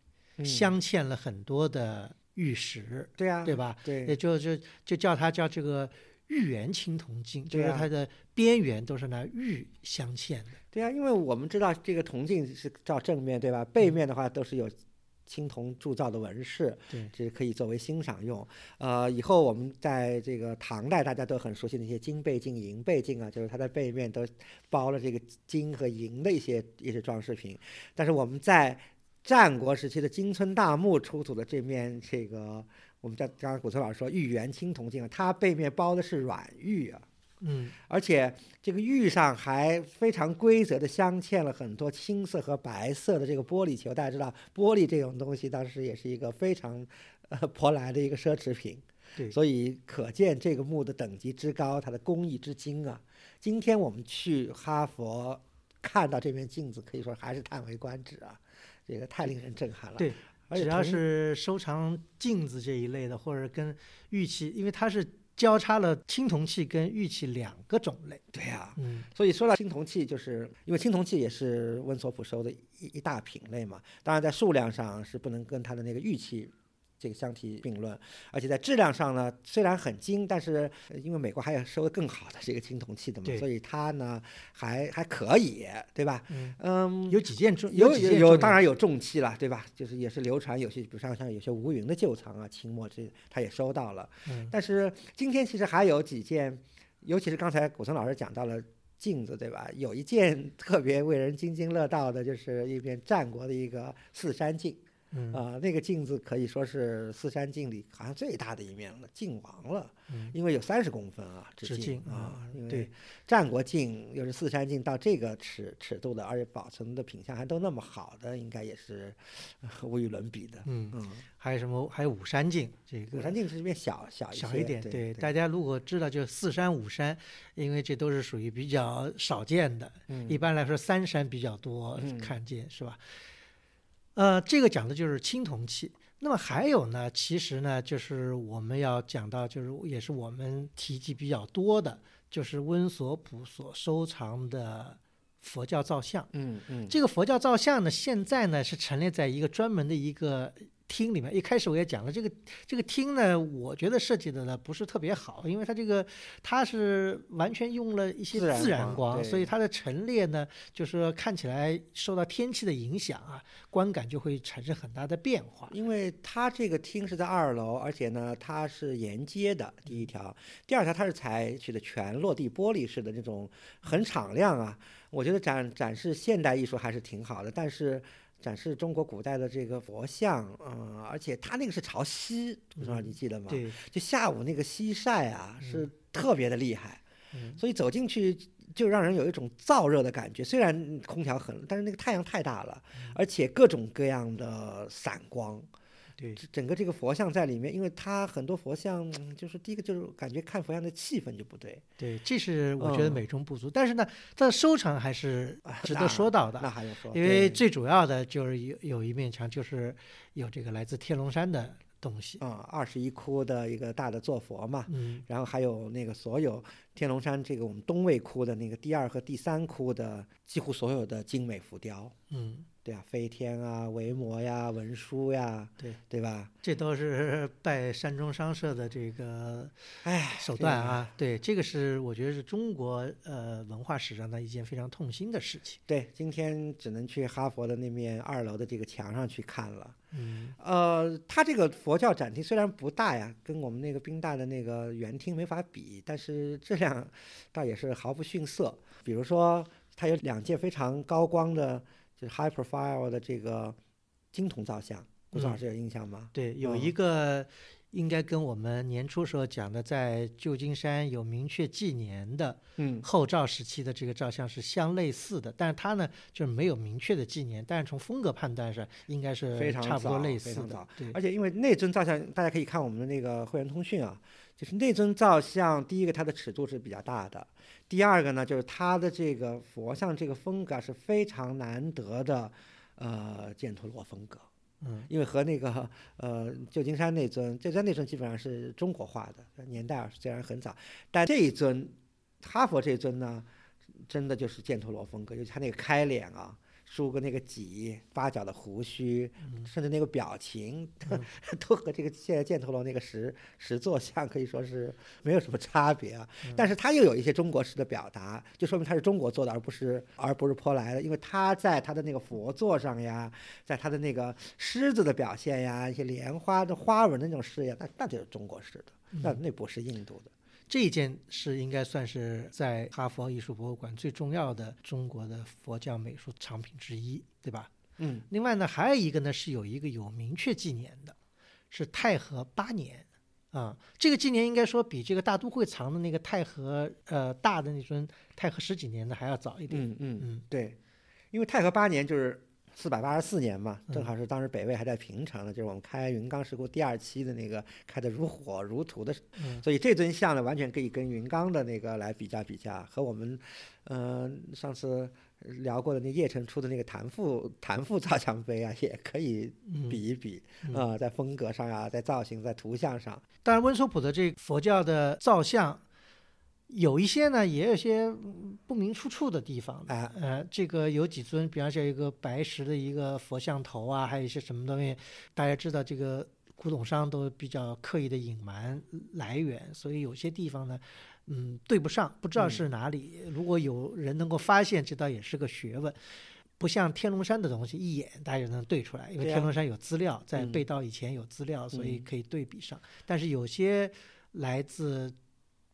镶嵌了很多的玉石。对呀，对吧？对，也就就就叫它叫这个玉圆青铜镜，就是它的边缘都是拿玉镶嵌的。对啊，因为我们知道这个铜镜是照正面对吧？背面的话都是有。青铜铸造的纹饰，对，这可以作为欣赏用。呃，以后我们在这个唐代，大家都很熟悉的一些金背镜、银背镜啊，就是它的背面都包了这个金和银的一些一些装饰品。但是我们在战国时期的金村大墓出土的这面这个，我们在刚刚古村老师说玉圆青铜镜，它背面包的是软玉啊。嗯，而且这个玉上还非常规则的镶嵌了很多青色和白色的这个玻璃球。大家知道，玻璃这种东西当时也是一个非常呃舶来的一个奢侈品。对，所以可见这个墓的等级之高，它的工艺之精啊。今天我们去哈佛看到这面镜子，可以说还是叹为观止啊，这个太令人震撼了。对，只要是收藏镜子这一类的，或者跟玉器，因为它是。交叉了青铜器跟玉器两个种类。对呀，嗯，所以说到青铜器，就是因为青铜器也是温索普收的一一大品类嘛，当然在数量上是不能跟它的那个玉器。这个相提并论，而且在质量上呢，虽然很精，但是因为美国还有收的更好的这个青铜器的嘛，所以它呢还还可以，对吧？嗯，有几件重，有有有，当然有重器了，对吧？就是也是流传有些，比如像像有些吴云的旧藏啊，清末这他也收到了。嗯，但是今天其实还有几件，尤其是刚才古森老师讲到了镜子，对吧？有一件特别为人津津乐道的，就是一面战国的一个四山镜。啊，那个镜子可以说是四山镜里好像最大的一面了，镜王了，因为有三十公分啊，直径啊，因为战国镜又是四山镜到这个尺尺度的，而且保存的品相还都那么好的，应该也是无与伦比的。嗯嗯，还有什么？还有五山镜，这个五山镜是这边小小小一点。对，大家如果知道就四山五山，因为这都是属于比较少见的，一般来说三山比较多看见，是吧？呃，这个讲的就是青铜器。那么还有呢，其实呢，就是我们要讲到，就是也是我们提及比较多的，就是温索普所收藏的佛教造像。嗯嗯。这个佛教造像呢，现在呢是陈列在一个专门的一个。厅里面一开始我也讲了，这个这个厅呢，我觉得设计的呢不是特别好，因为它这个它是完全用了一些自然光，所以它的陈列呢，就是看起来受到天气的影响啊，观感就会产生很大的变化。因为它这个厅是在二楼，而且呢它是沿街的，第一条，第二条它是采取的全落地玻璃式的那种很敞亮啊，我觉得展展示现代艺术还是挺好的，但是。展示中国古代的这个佛像，嗯，而且它那个是朝西，不知道你记得吗？对，就下午那个西晒啊，是特别的厉害，嗯，所以走进去就让人有一种燥热的感觉。虽然空调很，但是那个太阳太大了，而且各种各样的散光。对，整个这个佛像在里面，因为它很多佛像，就是第一个就是感觉看佛像的气氛就不对。对，这是我觉得美中不足。但是呢，它的收藏还是值得说到的。那还用说？因为最主要的就是有有一面墙，就是有这个来自天龙山的东西。啊，二十一窟的一个大的坐佛嘛。嗯。然后还有那个所有天龙山这个我们东魏窟的那个第二和第三窟的几乎所有的精美浮雕。嗯。对啊，飞天啊，维摩呀，文殊呀，对对吧？这都是拜山中商社的这个哎手段啊。对，这个是我觉得是中国呃文化史上的一件非常痛心的事情。对，今天只能去哈佛的那面二楼的这个墙上去看了。嗯，呃，它这个佛教展厅虽然不大呀，跟我们那个宾大的那个圆厅没法比，但是质量倒也是毫不逊色。比如说，它有两件非常高光的。就是 high profile 的这个金铜造像，吴老师有印象吗？对，有一个应该跟我们年初时候讲的，在旧金山有明确纪年的，嗯，后赵时期的这个照相是相类似的，但是它呢就是没有明确的纪年，但是从风格判断上应该是非常差不多类似的。对，而且因为那尊造像，大家可以看我们的那个会员通讯啊，就是那尊造像，第一个它的尺度是比较大的。第二个呢，就是它的这个佛像这个风格是非常难得的，呃，犍陀罗风格。嗯，因为和那个呃旧金山那尊，旧金山那尊基本上是中国画的，年代虽然很早，但这一尊哈佛这尊呢，真的就是犍陀罗风格，就是他那个开脸啊。梳个那个髻，八角的胡须，甚至那个表情，都和这个现在犍陀罗那个石石座像可以说是没有什么差别啊。但是他又有一些中国式的表达，就说明他是中国做的，而不是而不是舶来的。因为他在他的那个佛座上呀，在他的那个狮子的表现呀，一些莲花的花纹的那种饰呀，那那就是中国式的，那那不是印度的。这一件是应该算是在哈佛艺术博物馆最重要的中国的佛教美术藏品之一，对吧？嗯。另外呢，还有一个呢是有一个有明确纪年的，是太和八年啊。这个纪年应该说比这个大都会藏的那个太和呃大的那尊太和十几年的还要早一点。嗯嗯嗯，对，因为太和八年就是四百八十四年嘛，正好是当时北魏还在平城呢，就是我们开云冈石窟第二期的那个开的如火如荼的，所以这尊像呢，完全可以跟云冈的那个来比较比较，和我们，嗯，上次聊过的那邺城出的那个谭父谭父造像碑啊，也可以比一比啊，在风格上啊，在造型、在图像上。当然，温索普的这佛教的造像。有一些呢，也有些不明出处的地方。哎，呃，这个有几尊，比方说一个白石的一个佛像头啊，还有一些什么东西，大家知道这个古董商都比较刻意的隐瞒来源，所以有些地方呢，嗯，对不上，不知道是哪里。如果有人能够发现，这倒也是个学问。不像天龙山的东西，一眼大家就能对出来，因为天龙山有资料，在被盗以前有资料，所以可以对比上。但是有些来自。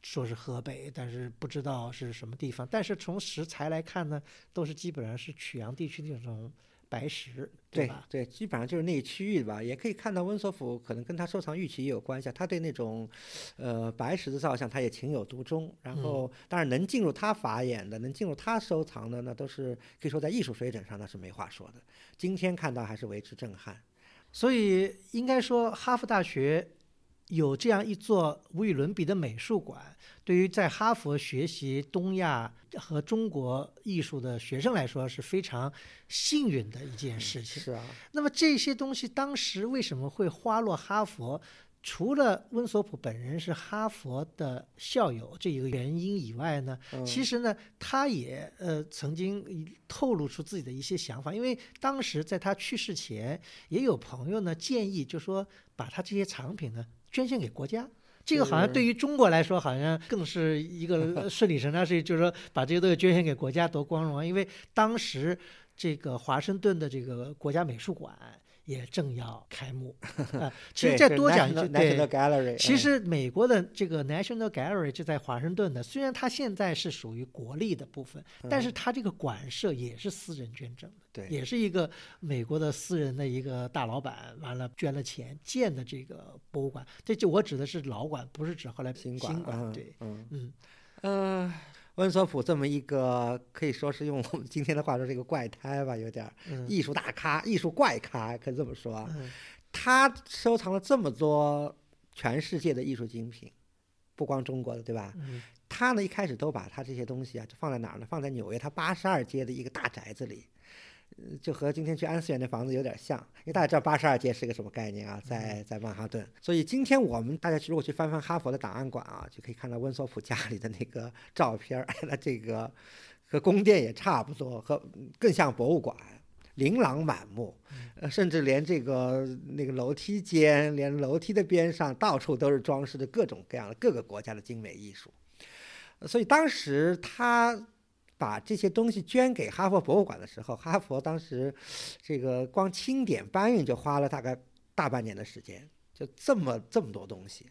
说是河北，但是不知道是什么地方。但是从石材来看呢，都是基本上是曲阳地区那种白石，对吧？对，基本上就是那一区域吧。也可以看到温索甫可能跟他收藏玉器也有关系，他对那种呃白石的造像他也情有独钟。然后，当然能进入他法眼的，能进入他收藏的，那都是可以说在艺术水准上那是没话说的。今天看到还是为之震撼。所以应该说，哈佛大学。有这样一座无与伦比的美术馆，对于在哈佛学习东亚和中国艺术的学生来说是非常幸运的一件事情。是啊。那么这些东西当时为什么会花落哈佛？除了温索普本人是哈佛的校友这一个原因以外呢，其实呢，他也呃曾经透露出自己的一些想法，因为当时在他去世前，也有朋友呢建议，就说把他这些藏品呢。捐献给国家，这个好像对于中国来说，好像更是一个 顺理成章事情，就是说把这些东西捐献给国家多光荣啊！因为当时这个华盛顿的这个国家美术馆。也正要开幕 啊！其实再多讲一句，对，其实美国的这个 National Gallery 就在华盛顿的。虽然它现在是属于国立的部分，但是它这个馆舍也是私人捐赠的，对，也是一个美国的私人的一个大老板完了捐了钱建的这个博物馆。这就我指的是老馆，不是指后来新馆。对，嗯嗯嗯。温索普这么一个可以说是用我们今天的话说，是一个怪胎吧，有点艺术大咖、艺术怪咖，可以这么说。他收藏了这么多全世界的艺术精品，不光中国的，对吧？他呢一开始都把他这些东西啊，就放在哪儿呢？放在纽约他八十二街的一个大宅子里。就和今天去安思远那房子有点像，因为大家知道八十二街是个什么概念啊，在在曼哈顿，所以今天我们大家如果去翻翻哈佛的档案馆啊，就可以看到温索普家里的那个照片，那这个和宫殿也差不多，和更像博物馆，琳琅满目，呃，甚至连这个那个楼梯间，连楼梯的边上，到处都是装饰着各种各样的各个国家的精美艺术，所以当时他。把这些东西捐给哈佛博物馆的时候，哈佛当时这个光清点搬运就花了大概大半年的时间，就这么这么多东西，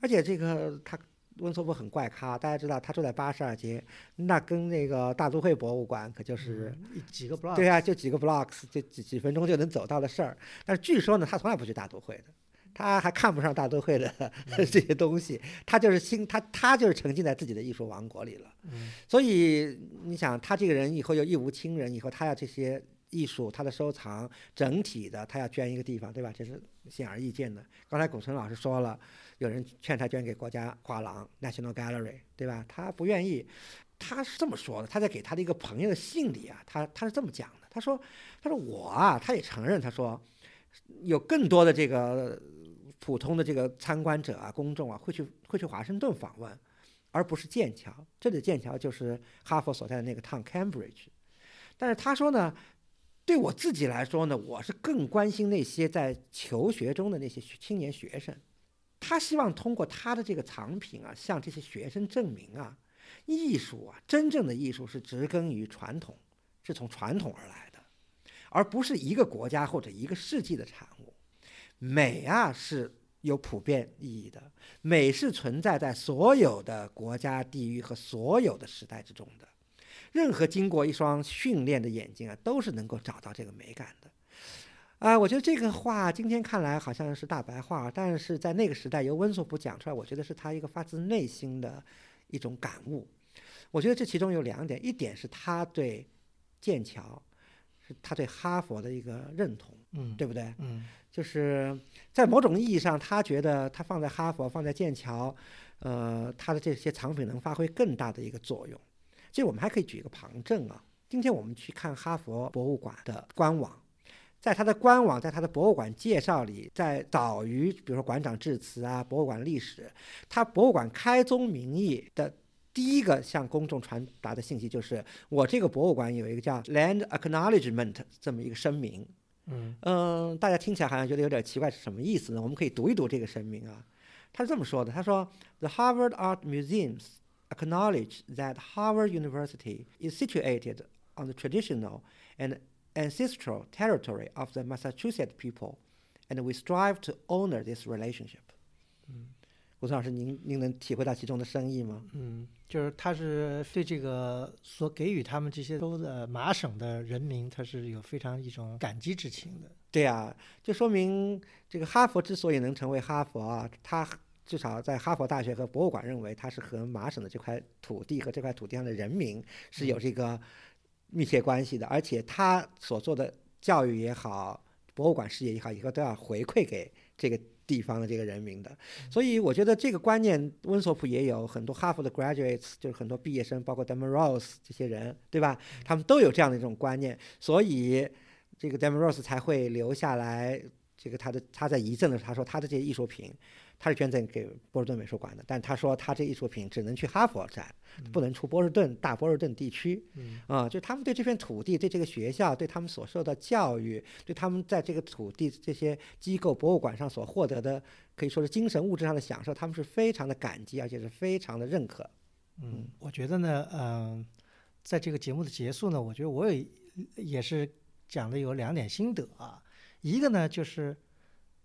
而且这个他温索普很怪咖，大家知道他住在八十二街，那跟那个大都会博物馆可就是几个 block，对啊，就几个 blocks，就几几分钟就能走到的事儿。但是据说呢，他从来不去大都会的。他还看不上大都会的 这些东西，他就是心，他他就是沉浸在自己的艺术王国里了。所以你想，他这个人以后又一无亲人，以后他要这些艺术，他的收藏整体的，他要捐一个地方，对吧？这是显而易见的。刚才古城老师说了，有人劝他捐给国家画廊 （National Gallery），对吧？他不愿意，他是这么说的。他在给他的一个朋友的信里啊，他他是这么讲的。他说：“他说我啊，他也承认，他说有更多的这个。”普通的这个参观者啊，公众啊，会去会去华盛顿访问，而不是剑桥。这里剑桥就是哈佛所在的那个 town Cambridge。但是他说呢，对我自己来说呢，我是更关心那些在求学中的那些青年学生。他希望通过他的这个藏品啊，向这些学生证明啊，艺术啊，真正的艺术是植根于传统，是从传统而来的，而不是一个国家或者一个世纪的产物。美啊是有普遍意义的，美是存在在所有的国家、地域和所有的时代之中的。任何经过一双训练的眼睛啊，都是能够找到这个美感的。啊，我觉得这个话今天看来好像是大白话，但是在那个时代由温索普讲出来，我觉得是他一个发自内心的一种感悟。我觉得这其中有两点，一点是他对剑桥。是他对哈佛的一个认同，嗯，对不对？嗯，就是在某种意义上，他觉得他放在哈佛、放在剑桥，呃，他的这些藏品能发挥更大的一个作用。其实我们还可以举一个旁证啊，今天我们去看哈佛博物馆的官网，在它的官网，在它的博物馆介绍里，在早于比如说馆长致辞啊、博物馆历史，它博物馆开宗明义的。第一个向公众传达的信息就是，我这个博物馆有一个叫 Land Acknowledgement 这么一个声明。嗯嗯，大家听起来好像觉得有点奇怪，是什么意思呢？我们可以读一读这个声明啊。他是这么说的：他说，The Harvard Art Museums acknowledge that Harvard University is situated on the traditional and ancestral territory of the Massachusetts people, and we strive to honor this relationship. 嗯。吴松老师，您您能体会到其中的深意吗？嗯，就是他是对这个所给予他们这些州的麻省的人民，他是有非常一种感激之情的。对啊，就说明这个哈佛之所以能成为哈佛啊，他至少在哈佛大学和博物馆认为，它是和麻省的这块土地和这块土地上的人民是有这个密切关系的，而且他所做的教育也好，博物馆事业也好，以后都要回馈给这个。地方的这个人民的，所以我觉得这个观念，温索普也有很多哈佛的 graduates，就是很多毕业生，包括 Damon Rose 这些人，对吧？他们都有这样的一种观念，所以这个 Damon Rose 才会留下来。这个他的他在遗赠的时候，他说他的这些艺术品。他是捐赠给波士顿美术馆的，但他说他这艺术品只能去哈佛展，不能出波士顿大波士顿地区。啊，就他们对这片土地、对这个学校、对他们所受的教育、对他们在这个土地这些机构博物馆上所获得的，可以说是精神物质上的享受，他们是非常的感激，而且是非常的认可。嗯，我觉得呢，嗯，在这个节目的结束呢，我觉得我也也是讲的有两点心得啊，一个呢就是。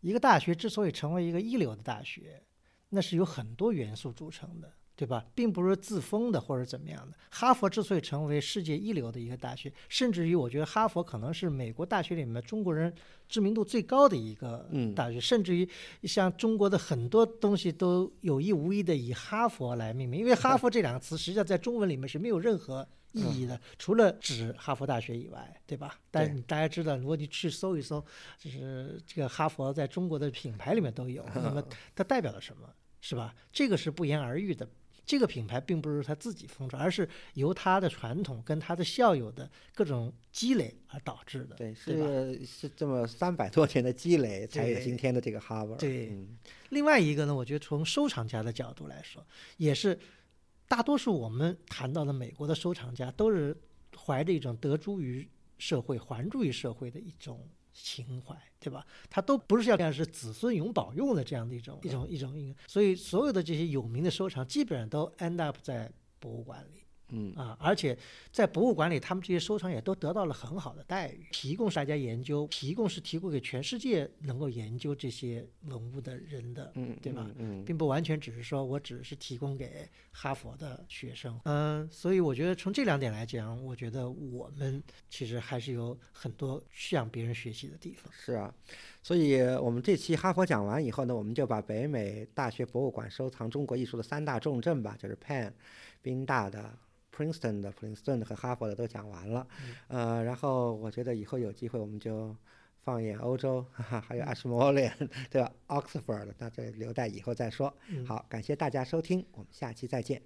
一个大学之所以成为一个一流的大学，那是由很多元素组成的，对吧？并不是自封的或者怎么样的。哈佛之所以成为世界一流的一个大学，甚至于我觉得哈佛可能是美国大学里面中国人知名度最高的一个大学，甚至于像中国的很多东西都有意无意的以哈佛来命名，因为哈佛这两个词实际上在中文里面是没有任何。意义的，除了指哈佛大学以外，对吧？但是大家知道，如果你去搜一搜，就是这个哈佛在中国的品牌里面都有，那么 它代表了什么，是吧？这个是不言而喻的。这个品牌并不是他自己封装，而是由他的传统跟他的校友的各种积累而导致的。对，是是这么三百多年的积累，才有今天的这个哈佛。对，另外一个呢，我觉得从收藏家的角度来说，也是。大多数我们谈到的美国的收藏家，都是怀着一种得诸于社会、还诸于社会的一种情怀，对吧？他都不是像是子孙永保用的这样的一种一种一种，所以所有的这些有名的收藏，基本上都 end up 在博物馆里。嗯啊，而且在博物馆里，他们这些收藏也都得到了很好的待遇，提供大家研究，提供是提供给全世界能够研究这些文物的人的，嗯，对吧？嗯，并不完全只是说我只是提供给哈佛的学生，嗯，所以我觉得从这两点来讲，我觉得我们其实还是有很多向别人学习的地方。是啊，所以我们这期哈佛讲完以后呢，我们就把北美大学博物馆收藏中国艺术的三大重镇吧，就是 Penn，宾大的。Princeton 的、普林斯顿的和哈佛的都讲完了，呃，然后我觉得以后有机会我们就放眼欧洲，哈哈，还有 Ashmolean 对吧？Oxford，那这留待以后再说。好，感谢大家收听，我们下期再见。